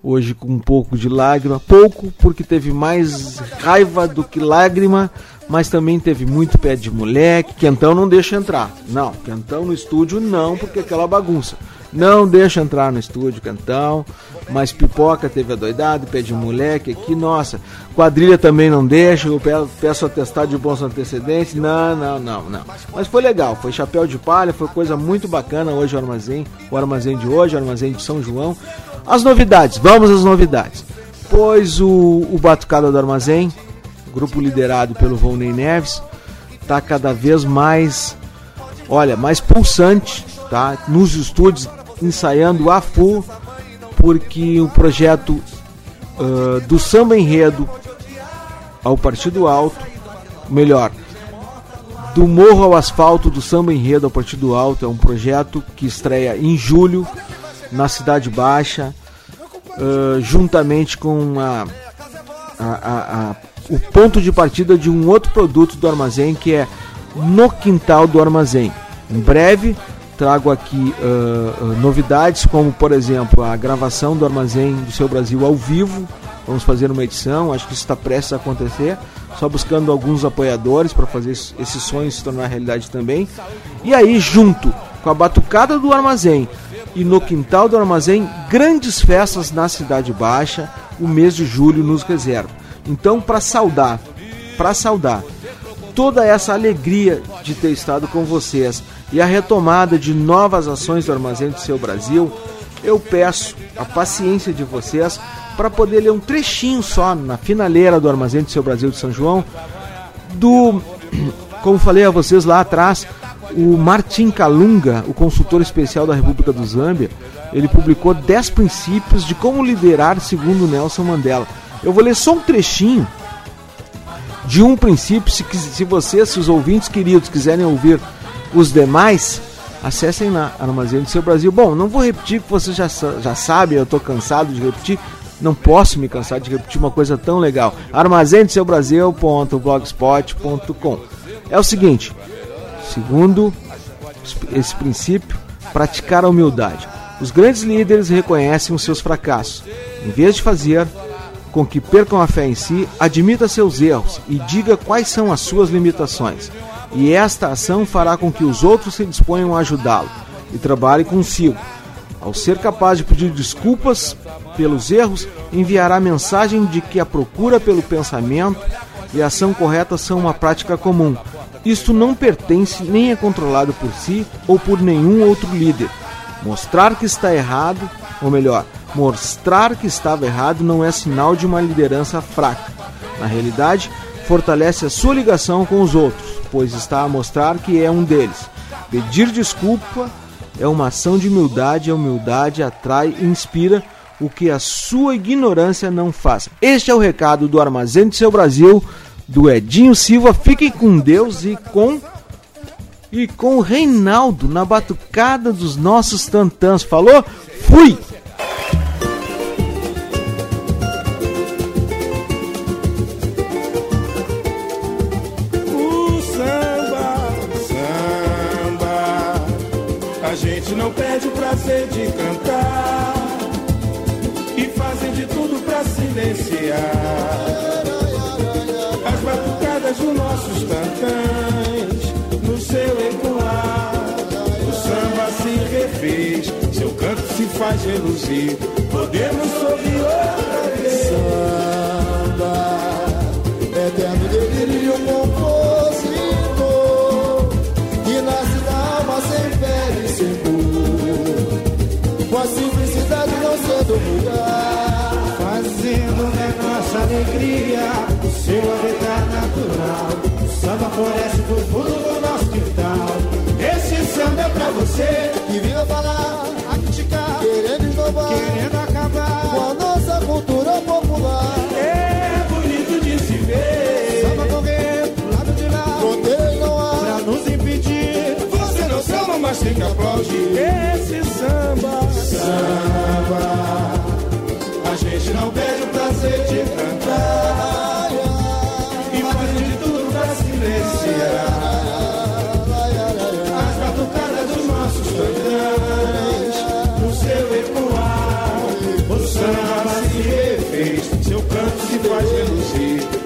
Hoje com um pouco de lágrima. Pouco, porque teve mais raiva do que lágrima. Mas também teve muito pé de moleque. Quentão não deixa entrar. Não, Quentão no estúdio não, porque é aquela bagunça. Não deixa entrar no estúdio, Quentão. Mas pipoca teve adoidado, pé de moleque aqui, nossa. Quadrilha também não deixa, eu pe- peço atestado de bons antecedentes. Não, não, não, não. Mas foi legal, foi chapéu de palha, foi coisa muito bacana hoje o armazém, o armazém de hoje, o armazém de São João. As novidades, vamos às novidades. Pois o, o Batucada do Armazém, grupo liderado pelo Volney Neves, tá cada vez mais, olha, mais pulsante, tá? Nos estúdios ensaiando a full, porque o projeto ah, do samba enredo ao Partido Alto, melhor, do Morro ao Asfalto do Samba Enredo ao Partido Alto é um projeto que estreia em julho na Cidade Baixa, ah, juntamente com a, a- a- a- o ponto de partida de um outro produto do armazém que é no quintal do armazém. Em breve trago aqui ah, novidades, como por exemplo a gravação do armazém do seu Brasil ao vivo. Vamos fazer uma edição, acho que isso está prestes a acontecer. Só buscando alguns apoiadores para fazer esse sonho se tornar realidade também. E aí, junto com a batucada do armazém e no quintal do armazém, grandes festas na Cidade Baixa, o mês de julho nos reserva. Então, para saudar, para saudar toda essa alegria de ter estado com vocês e a retomada de novas ações do Armazém do Seu Brasil, eu peço a paciência de vocês para poder ler um trechinho só na finaleira do Armazém do Seu Brasil de São João do, como falei a vocês lá atrás, o Martin Kalunga, o consultor especial da República do Zâmbia, ele publicou 10 princípios de como liderar segundo Nelson Mandela. Eu vou ler só um trechinho de um princípio, se, se vocês, se os ouvintes queridos quiserem ouvir os demais, acessem lá, Armazém do Seu Brasil. Bom, não vou repetir, que vocês já, já sabem, eu estou cansado de repetir, não posso me cansar de repetir uma coisa tão legal. armazém do seu Brasil.blogspot.com é o seguinte: segundo esse princípio, praticar a humildade. Os grandes líderes reconhecem os seus fracassos. Em vez de fazer com que percam a fé em si, admita seus erros e diga quais são as suas limitações. E esta ação fará com que os outros se disponham a ajudá-lo e trabalhem consigo. Ao ser capaz de pedir desculpas pelos erros, enviará mensagem de que a procura pelo pensamento e a ação correta são uma prática comum. Isto não pertence nem é controlado por si ou por nenhum outro líder. Mostrar que está errado, ou melhor, mostrar que estava errado não é sinal de uma liderança fraca. Na realidade, fortalece a sua ligação com os outros, pois está a mostrar que é um deles. Pedir desculpa é uma ação de humildade, a humildade atrai e inspira o que a sua ignorância não faz. Este é o recado do Armazém de Seu Brasil, do Edinho Silva. Fiquem com Deus e com e com o Reinaldo na batucada dos nossos tantãs. Falou? Fui! Prazer de cantar e fazem de tudo pra silenciar as batucadas dos nossos tantãs no seu ecoar. O samba se refez, seu canto se faz reluzir. Podemos ouvir outra vez. O samba floresce do fundo do nosso quintal. Esse samba é pra você que viva falar, a criticar, querendo inovar, querendo acabar com a nossa cultura popular. É bonito de se ver. Samba correr pro lado de lá, Fronteira não há pra nos impedir. Você não samba, mas tem que aplaudir esse samba. samba. Se faz reluzir.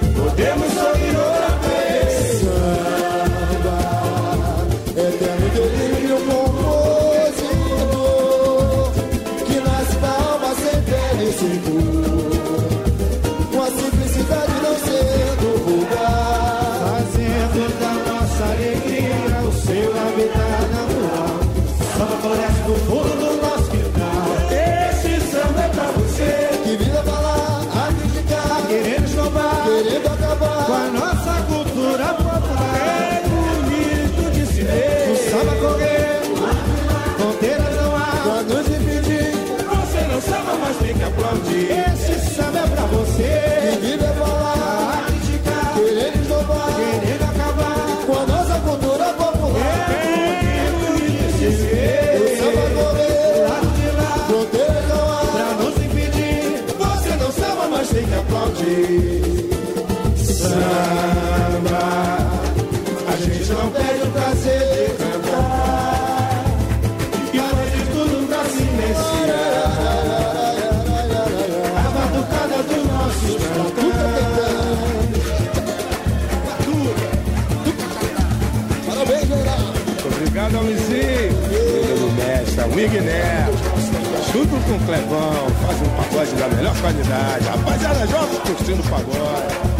Com o Clevão, faz um pagode da melhor qualidade. Rapaziada, jovem curtindo o pagode.